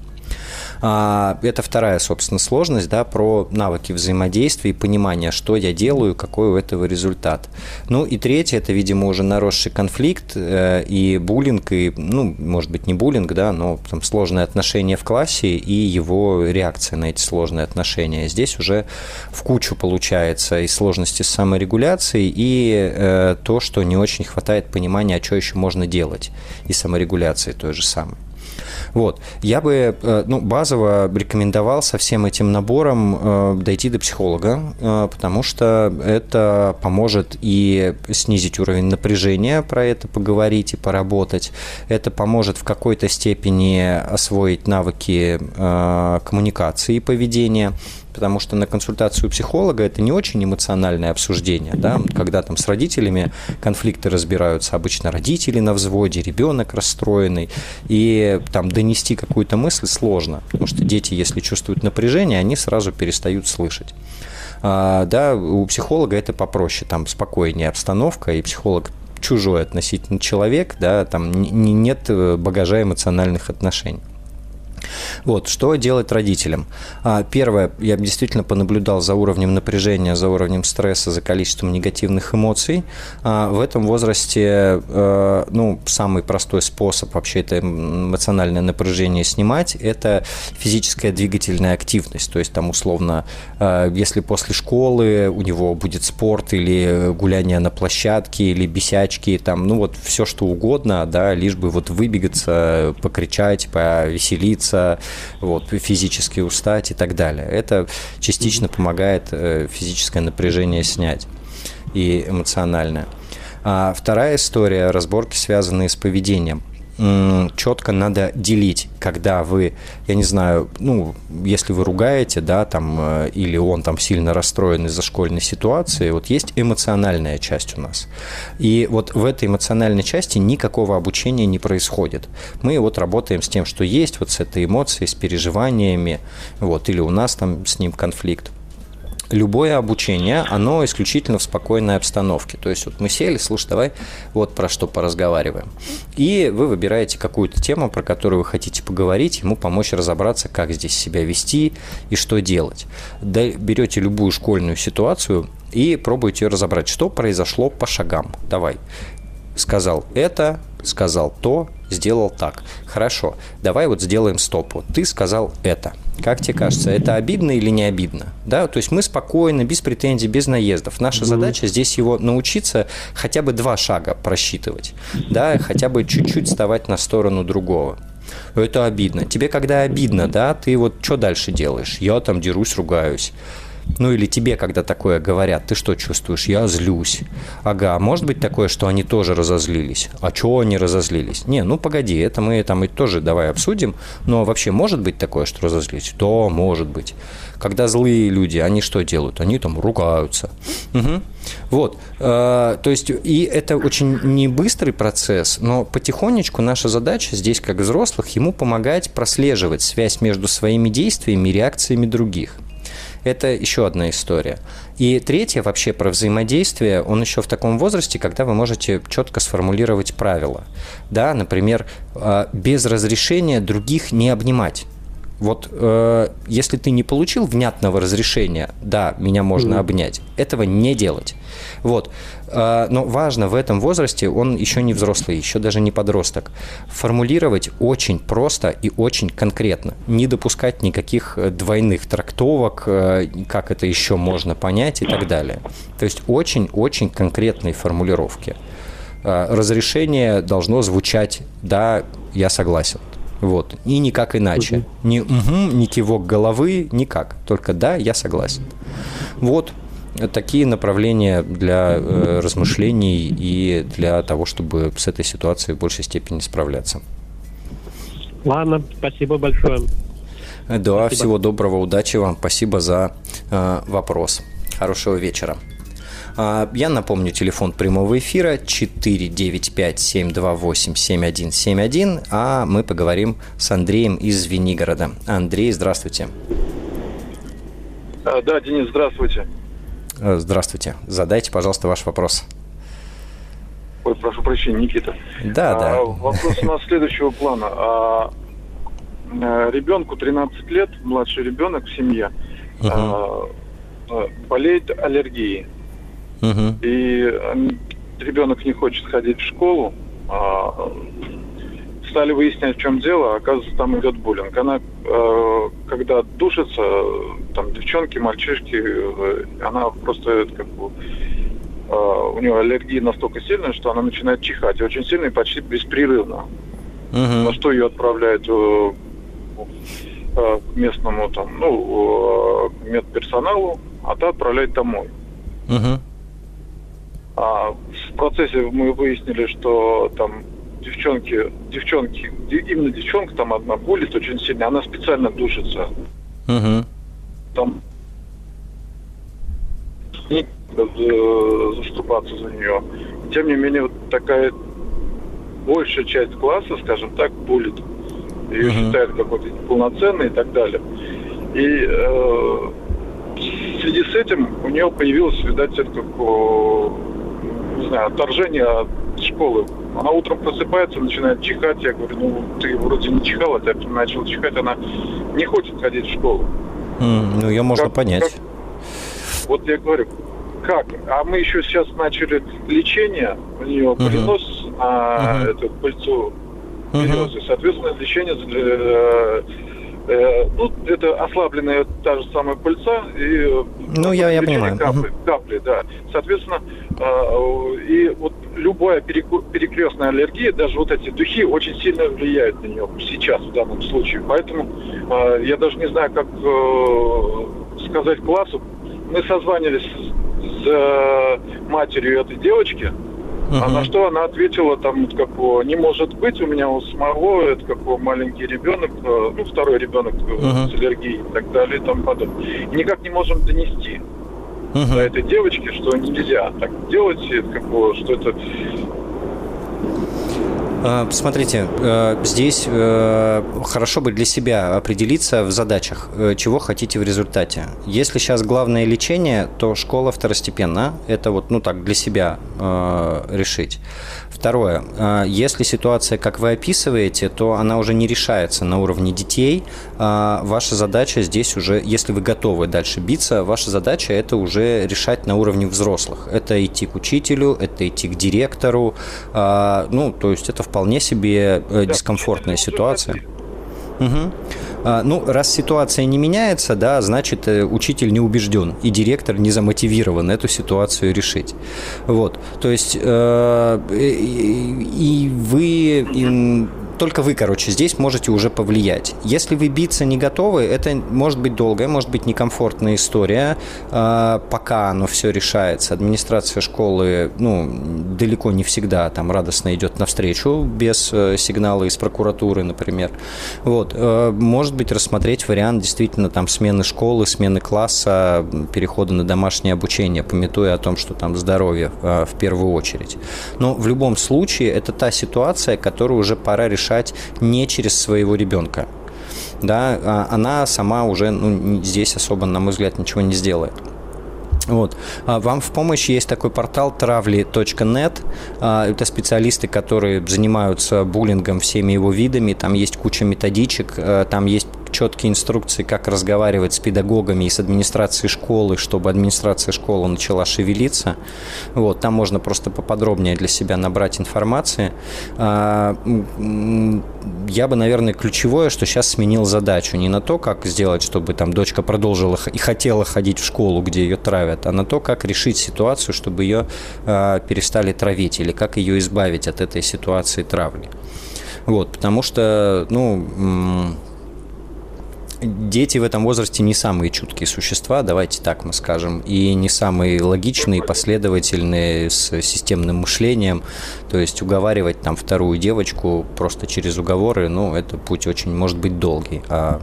А, это вторая, собственно, сложность, да, про навыки взаимодействия и понимания, что я делаю, какой у этого результат. Ну и третье, это, видимо, уже наросший конфликт э, и буллинг, и, ну, может быть, не буллинг, да, но там сложные отношения в классе и его реакция на эти сложные отношения. Здесь уже в кучу получается и сложности с саморегуляцией, и э, то, что не очень хватает понимания, а что еще можно делать, и саморегуляции той же самой. Вот. Я бы, э, ну, базово рекомендовал со всем этим набором э, дойти до психолога, э, потому что это поможет и снизить уровень напряжения, про это поговорить и поработать. Это поможет в какой-то степени освоить навыки коммуникации и поведения потому что на консультацию психолога это не очень эмоциональное обсуждение, да, когда там с родителями конфликты разбираются, обычно родители на взводе, ребенок расстроенный, и там донести какую-то мысль сложно, потому что дети, если чувствуют напряжение, они сразу перестают слышать. А, да, у психолога это попроще, там спокойнее обстановка, и психолог чужой относительно человек, да, там нет багажа эмоциональных отношений. Вот, что делать родителям? А, первое, я действительно понаблюдал за уровнем напряжения, за уровнем стресса, за количеством негативных эмоций. А, в этом возрасте, э, ну, самый простой способ вообще это эмоциональное напряжение снимать, это физическая двигательная активность. То есть там условно, э, если после школы у него будет спорт или гуляние на площадке, или бесячки, там, ну вот все что угодно, да, лишь бы вот выбегаться, покричать, повеселиться, вот, физически устать и так далее. Это частично помогает э, физическое напряжение снять и эмоциональное. А вторая история – разборки, связанные с поведением четко надо делить, когда вы, я не знаю, ну, если вы ругаете, да, там, э, или он там сильно расстроен из-за школьной ситуации, вот есть эмоциональная часть у нас. И вот в этой эмоциональной части никакого обучения не происходит. Мы вот работаем с тем, что есть, вот с этой эмоцией, с переживаниями, вот, или у нас там с ним конфликт любое обучение, оно исключительно в спокойной обстановке. То есть вот мы сели, слушай, давай вот про что поразговариваем. И вы выбираете какую-то тему, про которую вы хотите поговорить, ему помочь разобраться, как здесь себя вести и что делать. Берете любую школьную ситуацию и пробуете ее разобрать, что произошло по шагам. Давай. Сказал это, сказал то, сделал так. Хорошо, давай вот сделаем стоп. Вот ты сказал это. Как тебе кажется, это обидно или не обидно? Да, то есть мы спокойно, без претензий, без наездов. Наша задача здесь его научиться хотя бы два шага просчитывать, да, хотя бы чуть-чуть вставать на сторону другого. Это обидно. Тебе когда обидно, да, ты вот что дальше делаешь? Я там дерусь, ругаюсь. Ну или тебе, когда такое говорят, ты что чувствуешь? Я злюсь. Ага, может быть такое, что они тоже разозлились? А чего они разозлились? Не, ну погоди, это мы там и тоже давай обсудим. Но вообще может быть такое, что разозлились? То может быть. Когда злые люди, они что делают? Они там ругаются. Угу. Вот. Э, то есть, и это очень не быстрый процесс, но потихонечку наша задача здесь, как взрослых, ему помогать прослеживать связь между своими действиями и реакциями других. Это еще одна история. И третье вообще про взаимодействие, он еще в таком возрасте, когда вы можете четко сформулировать правила. Да, например, э, без разрешения других не обнимать. Вот э, если ты не получил внятного разрешения, да, меня можно mm. обнять, этого не делать. Вот. Э, но важно в этом возрасте, он еще не взрослый, еще даже не подросток, формулировать очень просто и очень конкретно. Не допускать никаких э, двойных трактовок, э, как это еще можно понять и так далее. То есть очень-очень конкретные формулировки. Э, разрешение должно звучать «да, я согласен». Вот. И никак иначе. Угу. Ни угу, ни кивок головы, никак. Только да, я согласен. Вот такие направления для э, размышлений и для того, чтобы с этой ситуацией в большей степени справляться. Ладно, спасибо большое. Да, спасибо. всего доброго, удачи вам. Спасибо за э, вопрос. Хорошего вечера. А, я напомню, телефон прямого эфира 495-728-7171, а мы поговорим с Андреем из Звенигорода. Андрей, здравствуйте. А, да, Денис, здравствуйте. А, здравствуйте. Задайте, пожалуйста, ваш вопрос. Ой, прошу прощения, Никита. Да, а, да. Вопрос у нас следующего плана. А, ребенку 13 лет, младший ребенок в семье, угу. а, болеет аллергией. Угу. И ребенок не хочет ходить в школу. А, стали выяснять, в чем дело, а оказывается, там идет буллинг. Она, э, когда душится, там девчонки, мальчишки, э, она просто как бы э, у нее аллергия настолько сильная, что она начинает чихать. Очень сильно и почти беспрерывно. Uh-huh. На что ее отправляют к местному там, ну, медперсоналу, а та отправляет домой. Uh-huh. А в процессе мы выяснили, что там девчонки, девчонки, именно девчонка там одна болит очень сильно, она специально душится. Угу. Там не заступаться за нее. Тем не менее, вот такая большая часть класса, скажем так, булит. Ее угу. считают какой-то неполноценной и так далее. И э, в связи с этим у нее появилась, видать, это как не знаю, отторжение от школы. Она утром просыпается, начинает чихать. Я говорю, ну, ты вроде не чихала, ты начал чихать. Она не хочет ходить в школу. Mm, ну, ее можно как, понять. Как... Вот я говорю, как? А мы еще сейчас начали лечение, у нее uh-huh. перенос на uh-huh. эту пыльцу березы. Uh-huh. Соответственно, лечение для Э, ну, это ослабленная та же самая пыльца и ну, я, я понимаю. Капли, угу. капли, да. Соответственно, э, и вот любая перекрестная аллергия, даже вот эти духи очень сильно влияют на нее сейчас, в данном случае. Поэтому э, я даже не знаю, как сказать классу. Мы созванивались с матерью этой девочки, Uh-huh. А на что она ответила, там, вот, как не может быть, у меня у самого, это как маленький ребенок, э, ну, второй ребенок uh-huh. с аллергией и так далее и тому подобное. И никак не можем донести uh-huh. до этой девочки, что нельзя так делать, это, как что это смотрите, э, здесь э, хорошо бы для себя определиться в задачах, э, чего хотите в результате. Если сейчас главное лечение, то школа второстепенно. Это вот, ну так, для себя решить. Второе. А, если ситуация, как вы описываете, то она уже не решается на уровне детей. А, ваша задача здесь уже, если вы готовы дальше биться, ваша задача это уже решать на уровне взрослых. Это идти к учителю, это идти к директору. А, ну, то есть это вполне себе э, дискомфортная ситуация. Угу. Ну, раз ситуация не меняется, да, значит, э, учитель не убежден, и директор не замотивирован эту ситуацию решить. Вот, то есть, э, и вы, только вы, короче, здесь можете уже повлиять. Если вы биться не готовы, это может быть долгая, может быть некомфортная история, э, пока оно все решается. Администрация школы, ну, далеко не всегда там радостно идет навстречу без э, сигнала из прокуратуры, например. Вот, э, может быть, рассмотреть вариант действительно там смены школы, смены класса, перехода на домашнее обучение, пометуя о том, что там здоровье э, в первую очередь. Но в любом случае это та ситуация, которую уже пора решать не через своего ребенка. Да, а она сама уже ну, здесь особо, на мой взгляд, ничего не сделает. Вот. А вам в помощь есть такой портал travli.net. А, это специалисты, которые занимаются буллингом всеми его видами. Там есть куча методичек, там есть четкие инструкции, как разговаривать с педагогами и с администрацией школы, чтобы администрация школы начала шевелиться. Вот, там можно просто поподробнее для себя набрать информации. А, я бы, наверное, ключевое, что сейчас сменил задачу не на то, как сделать, чтобы там дочка продолжила и хотела ходить в школу, где ее травят, а на то, как решить ситуацию, чтобы ее а, перестали травить или как ее избавить от этой ситуации травли. Вот, потому что, ну, дети в этом возрасте не самые чуткие существа, давайте так мы скажем, и не самые логичные, последовательные, с системным мышлением. То есть уговаривать там вторую девочку просто через уговоры, ну, это путь очень может быть долгий, а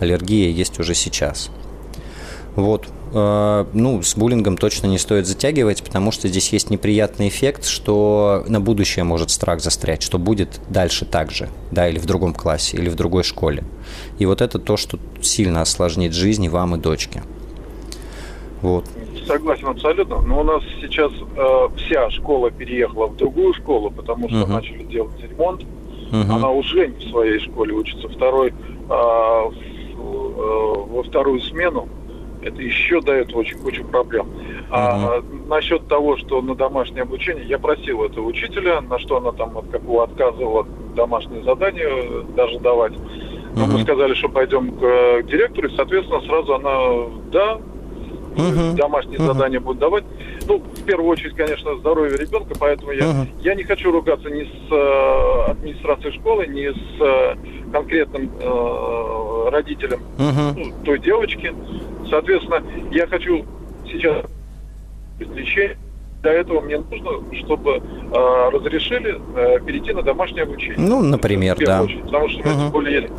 аллергия есть уже сейчас. Вот. Э, ну, с буллингом точно не стоит затягивать, потому что здесь есть неприятный эффект, что на будущее может страх застрять, что будет дальше так же, да, или в другом классе, или в другой школе. И вот это то, что сильно осложнит жизнь и вам, и дочке. Вот. Согласен абсолютно. Но у нас сейчас э, вся школа переехала в другую школу, потому что uh-huh. начали делать ремонт. Uh-huh. Она уже не в своей школе учится. Второй э, э, во вторую смену это еще дает очень кучу проблем. Uh-huh. А насчет того, что на домашнее обучение, я просил этого учителя, на что она там от какого отказывала домашнее задание даже давать. Но uh-huh. мы сказали, что пойдем к, к директору, и, соответственно, сразу она, да, uh-huh. домашние uh-huh. задания будут давать. Ну, в первую очередь, конечно, здоровье ребенка, поэтому я, uh-huh. я не хочу ругаться ни с э, администрацией школы, ни с э, конкретным э, родителем uh-huh. ну, той девочки. Соответственно, я хочу сейчас лечение. Для этого мне нужно, чтобы э, разрешили э, перейти на домашнее обучение. Ну, например, да. Очередь, потому что uh-huh. тем более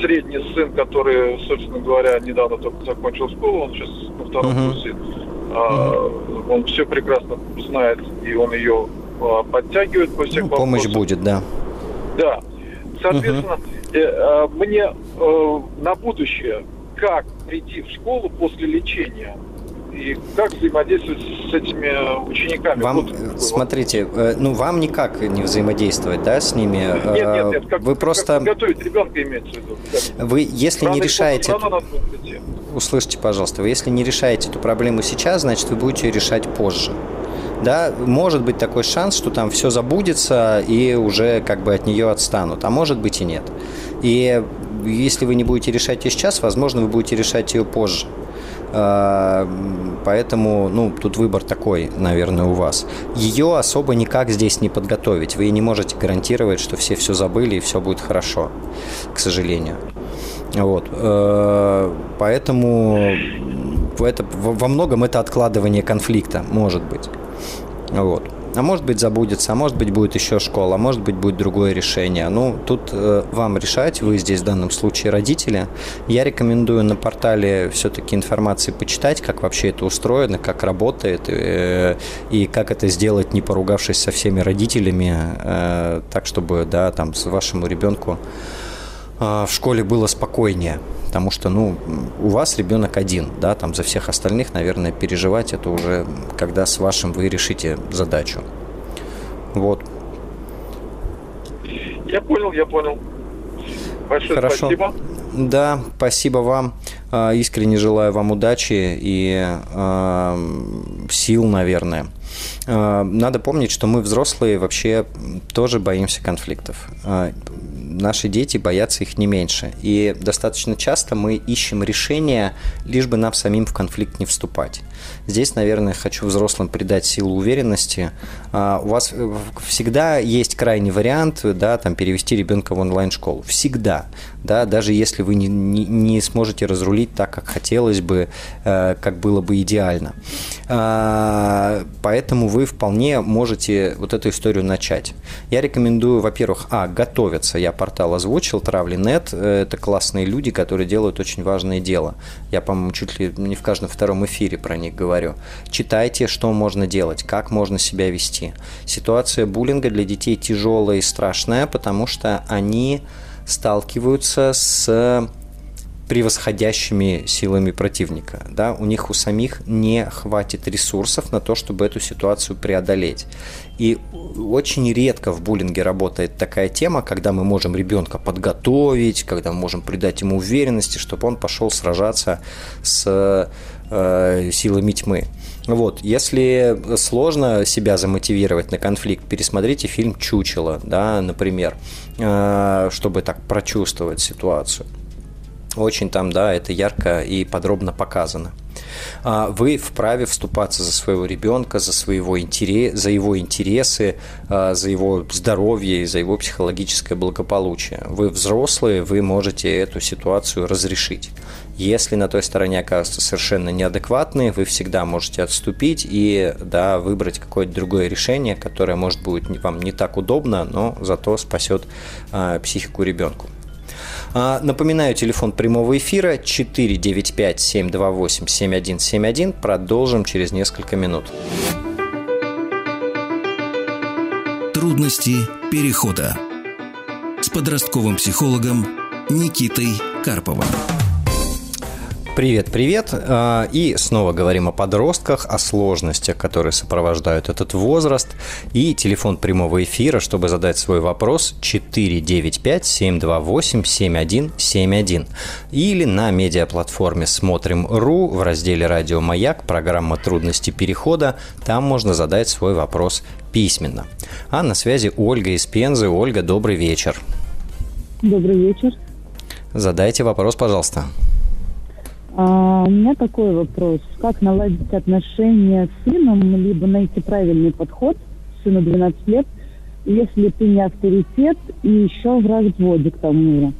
средний сын, который, собственно говоря, недавно только закончил школу, он сейчас на втором uh-huh. курсе. Uh-huh. Он все прекрасно знает, и он ее а, подтягивает по всех ну, Помощь будет, да. Да. Соответственно, uh-huh. э, э, мне э, на будущее как прийти в школу после лечения и как взаимодействовать с этими учениками? Вам, вот, э, смотрите, э, ну вам никак не взаимодействовать, да, с ними? Нет, нет, нет. Как, вы просто... Как готовить ребенка имеется в виду. Вы, если рано не решаете... Услышьте, пожалуйста, вы если не решаете эту проблему сейчас, значит, вы будете ее решать позже. Да, может быть такой шанс, что там все забудется и уже как бы от нее отстанут, а может быть и нет. И если вы не будете решать ее сейчас, возможно, вы будете решать ее позже. А, поэтому, ну, тут выбор такой, наверное, у вас. Ее особо никак здесь не подготовить. Вы не можете гарантировать, что все все забыли и все будет хорошо, к сожалению. Вот. Э, поэтому это, во многом это откладывание конфликта, может быть. Вот. А может быть забудется, а может быть будет еще школа, а может быть будет другое решение. Ну, тут э, вам решать, вы здесь в данном случае родители. Я рекомендую на портале все-таки информации почитать, как вообще это устроено, как работает, э, и как это сделать, не поругавшись со всеми родителями, э, так, чтобы, да, там, с вашему ребенку в школе было спокойнее потому что, ну, у вас ребенок один, да, там за всех остальных, наверное, переживать это уже, когда с вашим вы решите задачу. Вот. Я понял, я понял. Большое Хорошо. спасибо. Да, спасибо вам. А, искренне желаю вам удачи и э, сил, наверное. Надо помнить, что мы взрослые вообще тоже боимся конфликтов наши дети боятся их не меньше. И достаточно часто мы ищем решения, лишь бы нам самим в конфликт не вступать. Здесь, наверное, хочу взрослым придать силу уверенности. А, у вас э, всегда есть крайний вариант, да, там, перевести ребенка в онлайн-школу. Всегда. Да, даже если вы не, не, не сможете разрулить так, как хотелось бы, э, как было бы идеально. А, поэтому вы вполне можете вот эту историю начать. Я рекомендую, во-первых, а, готовиться. Я портал озвучил, Травли.нет. Это классные люди, которые делают очень важное дело. Я, по-моему, чуть ли не в каждом втором эфире про них говорю. Читайте, что можно делать, как можно себя вести. Ситуация буллинга для детей тяжелая и страшная, потому что они сталкиваются с превосходящими силами противника. Да? У них у самих не хватит ресурсов на то, чтобы эту ситуацию преодолеть. И очень редко в буллинге работает такая тема, когда мы можем ребенка подготовить, когда мы можем придать ему уверенности, чтобы он пошел сражаться с э, силами тьмы. Вот, если сложно себя замотивировать на конфликт, пересмотрите фильм «Чучело», да, например, э, чтобы так прочувствовать ситуацию. Очень там, да, это ярко и подробно показано. А, вы вправе вступаться за своего ребенка, за, своего интерес, за его интересы, а, за его здоровье, за его психологическое благополучие. Вы взрослые, вы можете эту ситуацию разрешить. Если на той стороне окажутся совершенно неадекватные, вы всегда можете отступить и да, выбрать какое-то другое решение, которое, может, будет вам не так удобно, но зато спасет э, психику ребенку. А, напоминаю, телефон прямого эфира 495-728-7171. Продолжим через несколько минут. Трудности перехода с подростковым психологом Никитой Карповым. Привет, привет. А, и снова говорим о подростках, о сложностях, которые сопровождают этот возраст. И телефон прямого эфира, чтобы задать свой вопрос, 495-728-7171. Или на медиаплатформе «Смотрим.ру» в разделе «Радио Маяк» программа «Трудности перехода». Там можно задать свой вопрос письменно. А на связи Ольга из Пензы. Ольга, добрый вечер. Добрый вечер. Задайте вопрос, пожалуйста. А, у меня такой вопрос. Как наладить отношения с сыном, либо найти правильный подход, сыну 12 лет, если ты не авторитет и еще в разводе к тому же?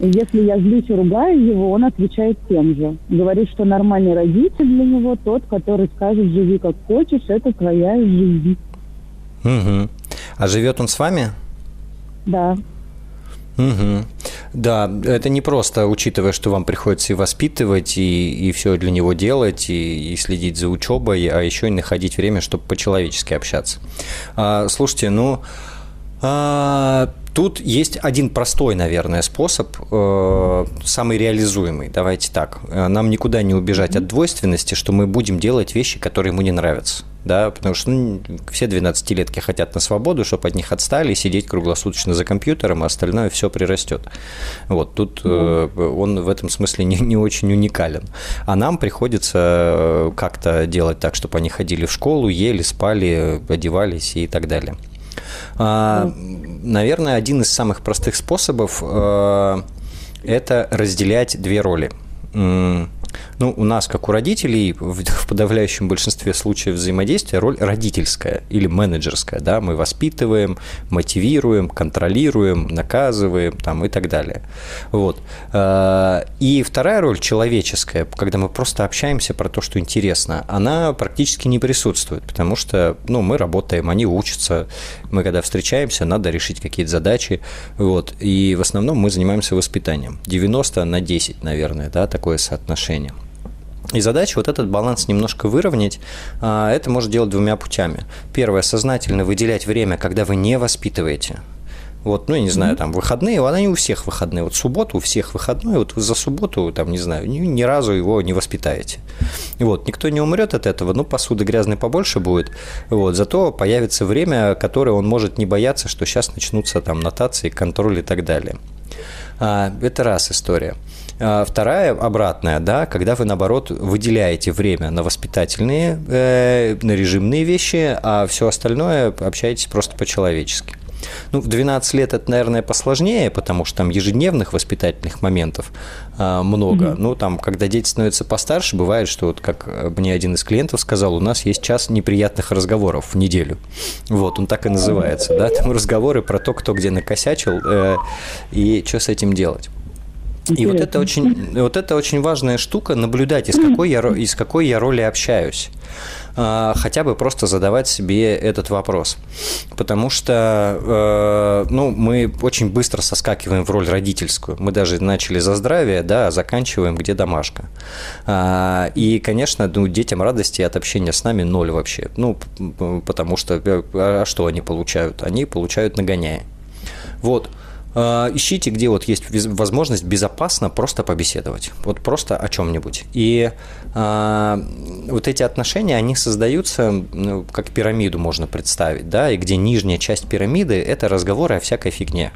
Если я злюсь и ругаю его, он отвечает тем же. Говорит, что нормальный родитель для него тот, который скажет, живи как хочешь, это твоя жизнь. Угу. А живет он с вами? Да. Угу. Да, это не просто, учитывая, что вам приходится и воспитывать, и, и все для него делать, и, и следить за учебой, а еще и находить время, чтобы по-человечески общаться. А, слушайте, ну, а, Тут есть один простой, наверное, способ, э, самый реализуемый. Давайте так. Э, нам никуда не убежать от двойственности, что мы будем делать вещи, которые ему не нравятся. Да, потому что ну, все 12-летки хотят на свободу, чтобы от них отстали, сидеть круглосуточно за компьютером, а остальное все прирастет. Вот тут э, он в этом смысле не, не очень уникален. А нам приходится э, как-то делать так, чтобы они ходили в школу, ели, спали, одевались и так далее. А, наверное, один из самых простых способов э, это разделять две роли. Ну, у нас, как у родителей, в подавляющем большинстве случаев взаимодействия роль родительская или менеджерская, да, мы воспитываем, мотивируем, контролируем, наказываем там, и так далее. Вот. А, и вторая роль человеческая, когда мы просто общаемся про то, что интересно, она практически не присутствует, потому что, ну, мы работаем, они учатся, мы когда встречаемся, надо решить какие-то задачи, вот, и в основном мы занимаемся воспитанием. 90 на 10, наверное, да, такое соотношение. И задача вот этот баланс немножко выровнять. А, это можно делать двумя путями. Первое, сознательно выделять время, когда вы не воспитываете. Вот, ну, я не знаю, там, выходные, они у всех выходные. Вот субботу у всех выходной, вот вы за субботу, там, не знаю, ни, ни разу его не воспитаете. Вот, никто не умрет от этого, ну, посуды грязной побольше будет, вот, зато появится время, которое он может не бояться, что сейчас начнутся там нотации, контроль и так далее. А, это раз история. А, вторая, обратная, да, когда вы, наоборот, выделяете время на воспитательные, э, на режимные вещи, а все остальное общаетесь просто по-человечески. Ну, в 12 лет это, наверное, посложнее, потому что там ежедневных воспитательных моментов э, много. Mm-hmm. Ну, там, когда дети становятся постарше, бывает, что, вот, как мне один из клиентов сказал, у нас есть час неприятных разговоров в неделю. Вот, он так и называется, да, там разговоры про то, кто где накосячил э, и что с этим делать. И вот это очень, вот это очень важная штука, наблюдать, из какой я, из какой я роли общаюсь. А, хотя бы просто задавать себе этот вопрос. Потому что э, ну, мы очень быстро соскакиваем в роль родительскую. Мы даже начали за здравие, да, а заканчиваем где домашка. А, и, конечно, ну, детям радости от общения с нами ноль вообще. Ну, потому что э, а что они получают? Они получают нагоняя. Вот. А, ищите, где вот есть возможность безопасно просто побеседовать, вот просто о чем-нибудь. И э, вот эти отношения, они создаются, ну, как пирамиду можно представить, да, и где нижняя часть пирамиды – это разговоры о всякой фигне.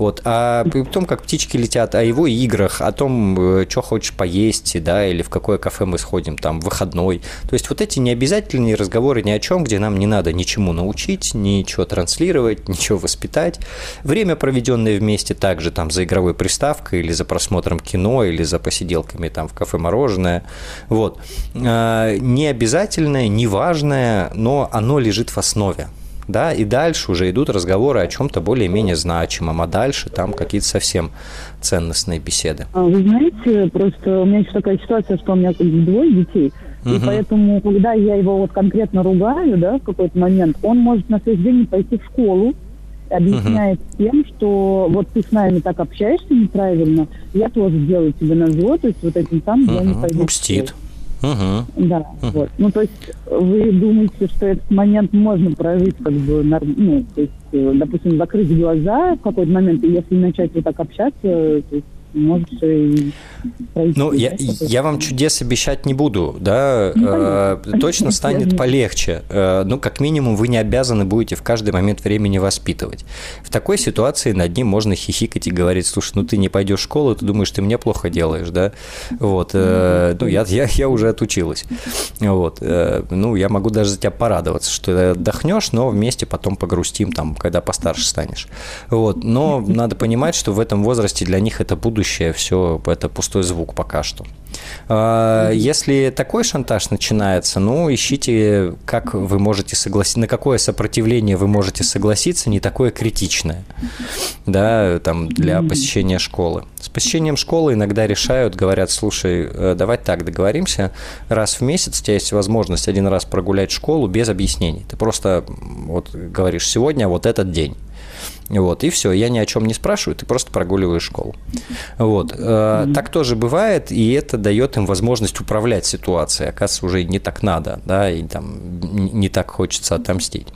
Вот. А том, как птички летят, о его играх, о том, э, что хочешь поесть, да, или в какое кафе мы сходим, там, выходной. То есть вот эти необязательные разговоры ни о чем, где нам не надо ничему научить, ничего транслировать, ничего воспитать. Время, проведенное вместе, также там за игровой приставкой или за просмотром кино, или за посиделками там в кафе мороженое. Вот. А, не обязательное, не важное, но оно лежит в основе да, и дальше уже идут разговоры о чем-то более-менее значимом, а дальше там какие-то совсем ценностные беседы. А вы знаете, просто у меня еще такая ситуация, что у меня двое детей, угу. и поэтому, когда я его вот конкретно ругаю, да, в какой-то момент, он может на следующий день пойти в школу, объясняет угу. тем, что вот ты с нами так общаешься неправильно, я тоже делаю тебе на зло, то есть вот этим самым угу. я не пойду Мстит. Угу. Да, угу. вот. Ну, то есть вы думаете, что этот момент можно прожить как бы, ну, то есть, э, допустим, закрыть глаза в какой-то момент, и если начать вот так общаться, то есть может и Ну, я, я вам чудес обещать не буду, да, ну, э, точно станет полегче. Э, ну, как минимум, вы не обязаны будете в каждый момент времени воспитывать. В такой ситуации над ним можно хихикать и говорить, слушай, ну ты не пойдешь в школу, ты думаешь, ты мне плохо делаешь, да? Вот, э, ну, я, я, я уже отучилась. Вот, э, ну, я могу даже за тебя порадоваться, что ты отдохнешь, но вместе потом погрустим, там, когда постарше станешь. Вот, но надо понимать, что в этом возрасте для них это будущее будущее, все это пустой звук пока что. А, если такой шантаж начинается, ну, ищите, как вы можете согласиться, на какое сопротивление вы можете согласиться, не такое критичное, да, там, для посещения школы. С посещением школы иногда решают, говорят, слушай, э, давай так договоримся, раз в месяц у тебя есть возможность один раз прогулять школу без объяснений. Ты просто вот говоришь, сегодня вот этот день. Вот, и все, я ни о чем не спрашиваю, ты просто прогуливаешь школу. Вот. Mm-hmm. Так тоже бывает, и это дает им возможность управлять ситуацией. Оказывается, уже не так надо, да, и там не так хочется отомстить.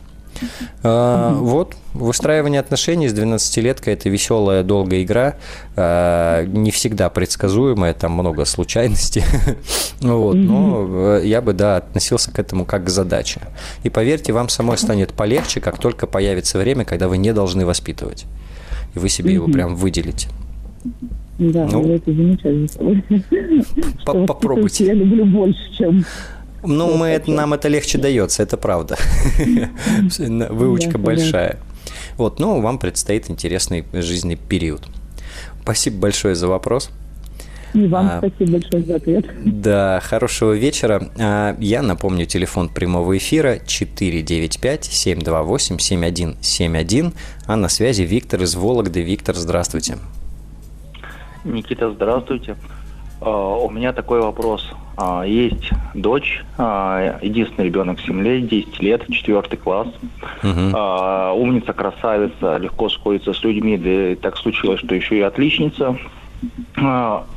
А, вот, выстраивание отношений с 12-леткой – это веселая, долгая игра, а, не всегда предсказуемая, там много случайностей, вот, но э, я бы, да, относился к этому как к задаче. И поверьте, вам самой станет полегче, как только появится время, когда вы не должны воспитывать, и вы себе его прям выделите. Да, ну, это замечательно. Попробуйте. Я люблю больше, чем ну, мы, это, нам это легче дается, это правда. Выучка большая. Вот, ну, вам предстоит интересный жизненный период. Спасибо большое за вопрос. И вам а, спасибо большое за ответ. Да, хорошего вечера. А, я напомню, телефон прямого эфира 495-728-7171. А на связи Виктор из Вологды. Виктор, здравствуйте. Никита, здравствуйте. А, у меня такой вопрос. А, есть дочь, а, единственный ребенок в семье, 10 лет, четвертый класс. Угу. Умница, красавица, легко сходится с людьми, да так случилось, что еще и отличница.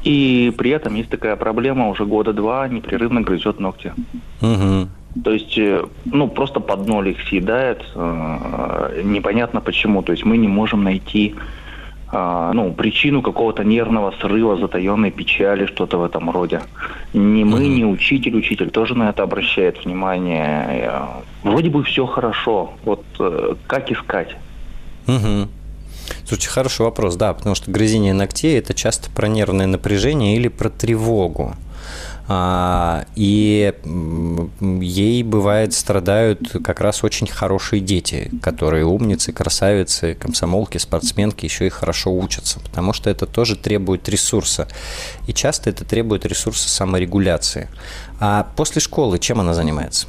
И при этом есть такая проблема, уже года два непрерывно грызет ногти. Угу. То есть, э, ну, просто под ноль их съедает, непонятно почему. То есть мы не можем найти ну, причину какого-то нервного срыва, затаенной печали, что-то в этом роде. Ни мы, mm-hmm. ни учитель, учитель тоже на это обращает внимание. Вроде бы все хорошо, вот э, как искать? Угу. Слушайте, хороший вопрос, да, потому что грызение ногтей – это часто про нервное напряжение или про тревогу. А, и ей, бывает, страдают как раз очень хорошие дети, которые умницы, красавицы, комсомолки, спортсменки, еще и хорошо учатся, потому что это тоже требует ресурса. И часто это требует ресурса саморегуляции. А после школы чем она занимается?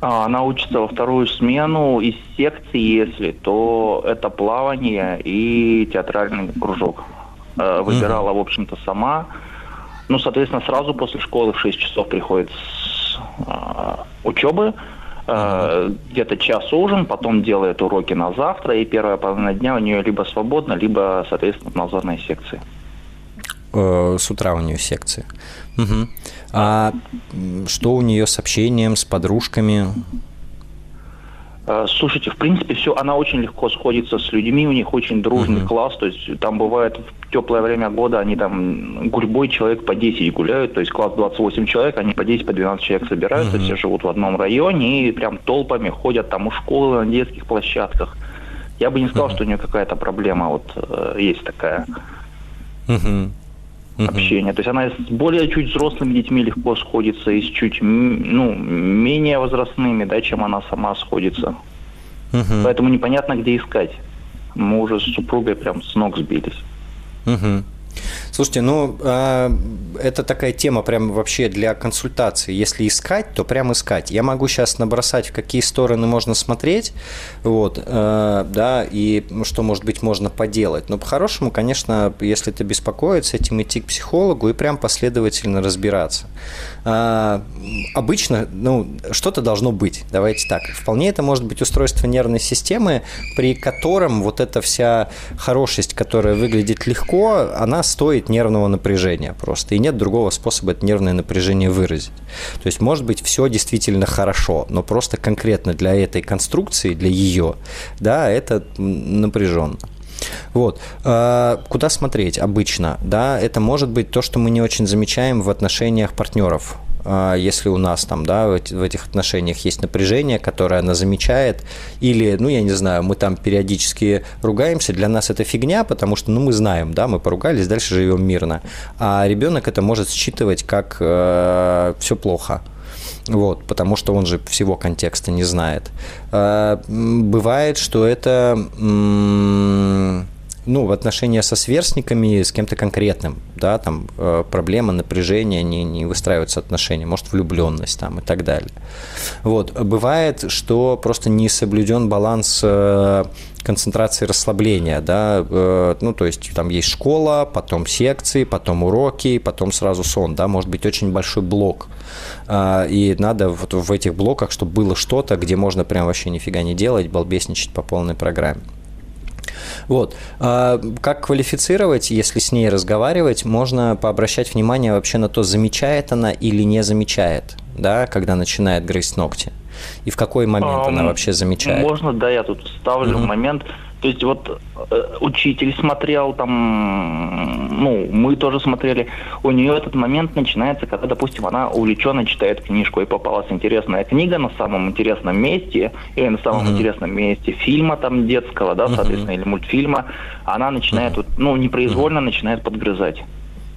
А, она учится во вторую смену из секции, если, то это плавание и театральный кружок. Э, выбирала, в общем-то, сама. Ну, соответственно, сразу после школы в 6 часов приходит с а, учебы, э, где-то час ужин, потом делает уроки на завтра, и первая половина дня у нее либо свободна, либо, соответственно, в назорной секции. Э, с утра у нее секции. Угу. А что у нее с общением, с подружками? Э, слушайте, в принципе, все, она очень легко сходится с людьми, у них очень дружный uh-huh. класс, то есть там бывает в теплое время года они там гурьбой человек по 10 гуляют, то есть класс 28 человек, они по 10, по 12 человек собираются, uh-huh. все живут в одном районе и прям толпами ходят там у школы, на детских площадках. Я бы не сказал, uh-huh. что у нее какая-то проблема вот э, есть такая. Uh-huh uh-huh. общения. То есть она с более чуть взрослыми детьми легко сходится и с чуть ну, менее возрастными, да, чем она сама сходится. Uh-huh. Поэтому непонятно, где искать. Мы уже с супругой прям с ног сбились. Uh-huh. Слушайте, ну, а, это такая тема прям вообще для консультации. Если искать, то прям искать. Я могу сейчас набросать, в какие стороны можно смотреть, вот, э, да, и что, может быть, можно поделать. Но по-хорошему, конечно, если это беспокоит, с этим идти к психологу и прям последовательно разбираться. А, обычно, ну, что-то должно быть, давайте так. Вполне это может быть устройство нервной системы, при котором вот эта вся хорошесть, которая выглядит легко, она стоит нервного напряжения просто. И нет другого способа это нервное напряжение выразить. То есть, может быть, все действительно хорошо, но просто конкретно для этой конструкции, для ее, да, это напряженно. Вот. А, куда смотреть обычно? Да, это может быть то, что мы не очень замечаем в отношениях партнеров. А, если у нас там, да, в этих отношениях есть напряжение, которое она замечает, или, ну, я не знаю, мы там периодически ругаемся, для нас это фигня, потому что, ну, мы знаем, да, мы поругались, дальше живем мирно. А ребенок это может считывать как э, все плохо. Вот, потому что он же всего контекста не знает. Э, бывает, что это ну, в отношении со сверстниками, с кем-то конкретным, да, там э, проблема, напряжение, не, не выстраиваются отношения, может, влюбленность там и так далее. Вот. Бывает, что просто не соблюден баланс э, концентрации расслабления, да, э, ну, то есть там есть школа, потом секции, потом уроки, потом сразу сон, да, может быть очень большой блок, и надо вот в этих блоках, чтобы было что-то, где можно прям вообще нифига не делать, балбесничать по полной программе. Вот. А как квалифицировать, если с ней разговаривать, можно пообращать внимание вообще на то, замечает она или не замечает, да, когда начинает грызть ногти. И в какой момент а, она вообще замечает? Можно, да, я тут ставлю угу. момент. То есть вот э, учитель смотрел там, ну, мы тоже смотрели. У нее этот момент начинается, когда, допустим, она увлеченно читает книжку и попалась интересная книга на самом интересном месте или на самом uh-huh. интересном месте фильма там детского, да, соответственно, uh-huh. или мультфильма. Она начинает, uh-huh. ну, непроизвольно uh-huh. начинает подгрызать.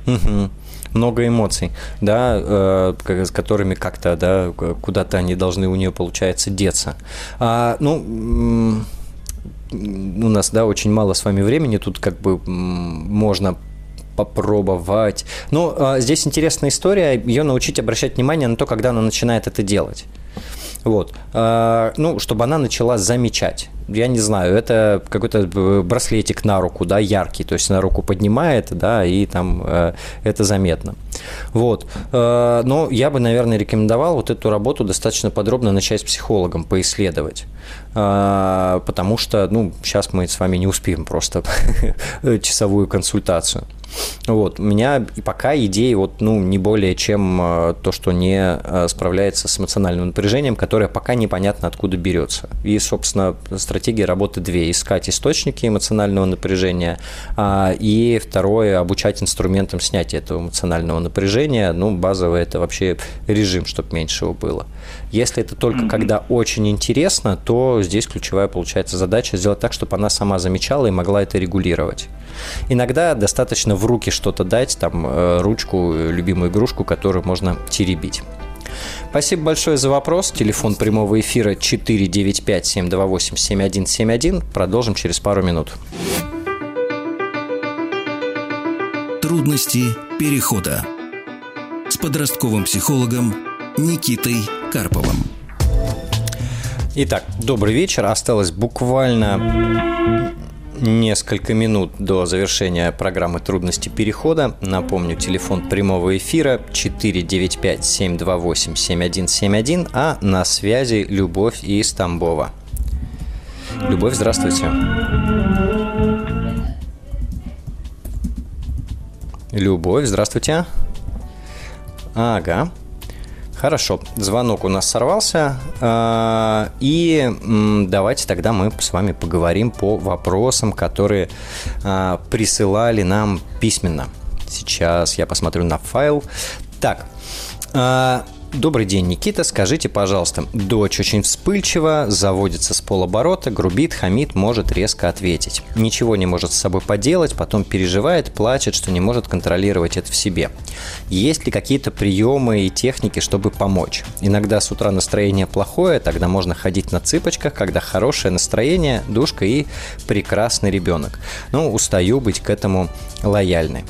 Uh-huh много эмоций, да, э, с которыми как-то, да, куда-то они должны у нее, получается, деться. А, ну, у нас, да, очень мало с вами времени, тут как бы можно попробовать. Но а, здесь интересная история, ее научить обращать внимание на то, когда она начинает это делать. Вот. А, ну, чтобы она начала замечать. Я не знаю, это какой-то браслетик на руку, да, яркий, то есть на руку поднимает, да, и там э, это заметно. Вот. Э, но я бы, наверное, рекомендовал вот эту работу достаточно подробно начать с психологом, поисследовать. Э, потому что, ну, сейчас мы с вами не успеем просто часовую консультацию. Вот. У меня и пока идеи вот, ну, не более чем э, то, что не э, справляется с эмоциональным напряжением, которое пока непонятно откуда берется. И, собственно, стратегия работы две. Искать источники эмоционального напряжения, а, и второе, обучать инструментам снятия этого эмоционального напряжения. Ну, базовый это вообще режим, чтобы меньше его было. Если это только mm-hmm. когда очень интересно, то здесь ключевая получается задача сделать так, чтобы она сама замечала и могла это регулировать. Иногда достаточно в руки что-то дать, там э, ручку, любимую игрушку, которую можно теребить. Спасибо большое за вопрос. Телефон прямого эфира 495-728-7171. Продолжим через пару минут. Трудности перехода с подростковым психологом Никитой Карповым. Итак, добрый вечер. Осталось буквально несколько минут до завершения программы «Трудности перехода». Напомню, телефон прямого эфира 495-728-7171, а на связи Любовь из Тамбова. Любовь, здравствуйте. Любовь, здравствуйте. Ага. Хорошо, звонок у нас сорвался, а, и давайте тогда мы с вами поговорим по вопросам, которые а, присылали нам письменно. Сейчас я посмотрю на файл. Так, а, Добрый день, Никита. Скажите, пожалуйста, дочь очень вспыльчива, заводится с полоборота, грубит, хамит, может резко ответить. Ничего не может с собой поделать, потом переживает, плачет, что не может контролировать это в себе. Есть ли какие-то приемы и техники, чтобы помочь? Иногда с утра настроение плохое, тогда можно ходить на цыпочках, когда хорошее настроение, душка и прекрасный ребенок. Ну, устаю быть к этому лояльной.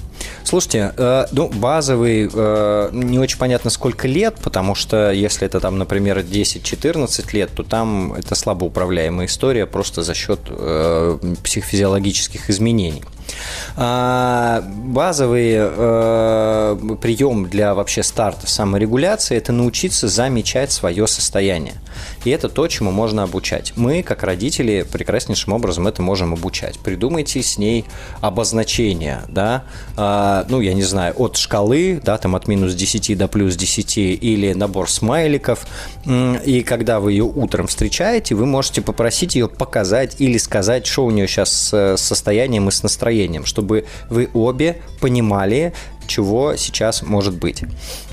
Слушайте, э, ну, базовый, э, не очень понятно, сколько лет, потому что если это там, например, 10-14 лет, то там это слабо управляемая история просто за счет э, психофизиологических изменений. А, базовый э, прием для вообще старта саморегуляции – это научиться замечать свое состояние. И это то, чему можно обучать. Мы, как родители, прекраснейшим образом это можем обучать. Придумайте с ней обозначение, да, а, ну, я не знаю, от шкалы, да, там от минус 10 до плюс 10, или набор смайликов. И когда вы ее утром встречаете, вы можете попросить ее показать или сказать, что у нее сейчас с состоянием и с настроением, чтобы вы обе понимали, чего сейчас может быть.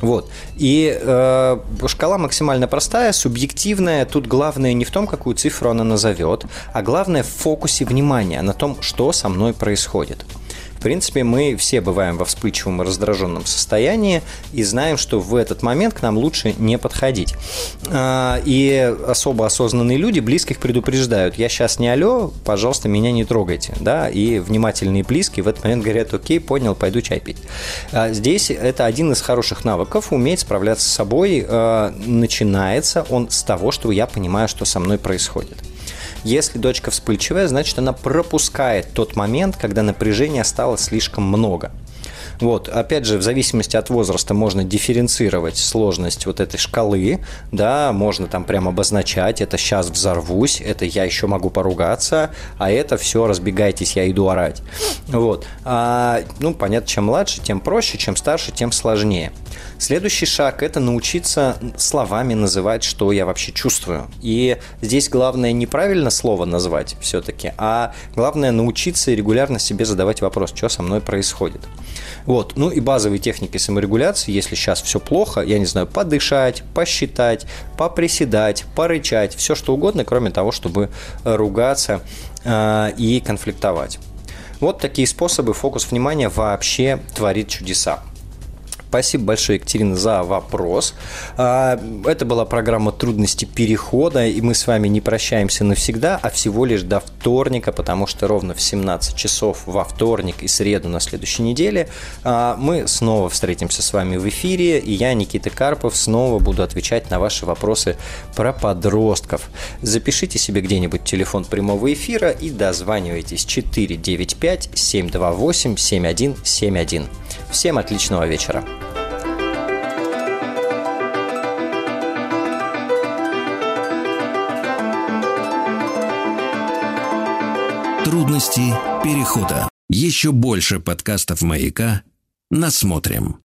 Вот. И э, шкала максимально простая, субъективная. Тут главное не в том, какую цифру она назовет, а главное в фокусе внимания на том, что со мной происходит. В принципе, мы все бываем во вспыльчивом и раздраженном состоянии и знаем, что в этот момент к нам лучше не подходить. А, и особо осознанные люди близких предупреждают, я сейчас не алё, пожалуйста, меня не трогайте. Да? И внимательные близкие в этот момент говорят, окей, понял, пойду чай пить. А здесь это один из хороших навыков, уметь справляться с собой. А, начинается он с того, что я понимаю, что со мной происходит. Если дочка вспыльчивая, значит она пропускает тот момент, когда напряжения стало слишком много. Вот, опять же, в зависимости от возраста можно дифференцировать сложность вот этой шкалы, да, можно там прям обозначать, это сейчас взорвусь, это я еще могу поругаться, а это все, разбегайтесь, я иду орать. Вот, а, ну, понятно, чем младше, тем проще, чем старше, тем сложнее. Следующий шаг – это научиться словами называть, что я вообще чувствую. И здесь главное неправильно слово назвать все-таки, а главное научиться регулярно себе задавать вопрос, что со мной происходит. Вот. Ну и базовые техники саморегуляции, если сейчас все плохо, я не знаю, подышать, посчитать, поприседать, порычать, все что угодно, кроме того, чтобы ругаться э, и конфликтовать. Вот такие способы фокус внимания вообще творит чудеса. Спасибо большое, Екатерина, за вопрос. А, это была программа «Трудности перехода», и мы с вами не прощаемся навсегда, а всего лишь до вторника, потому что ровно в 17 часов во вторник и среду на следующей неделе а, мы снова встретимся с вами в эфире, и я, Никита Карпов, снова буду отвечать на ваши вопросы про подростков. Запишите себе где-нибудь телефон прямого эфира и дозванивайтесь 495 728 7171. Всем отличного вечера. Трудности перехода. Еще больше подкастов «Маяка» насмотрим.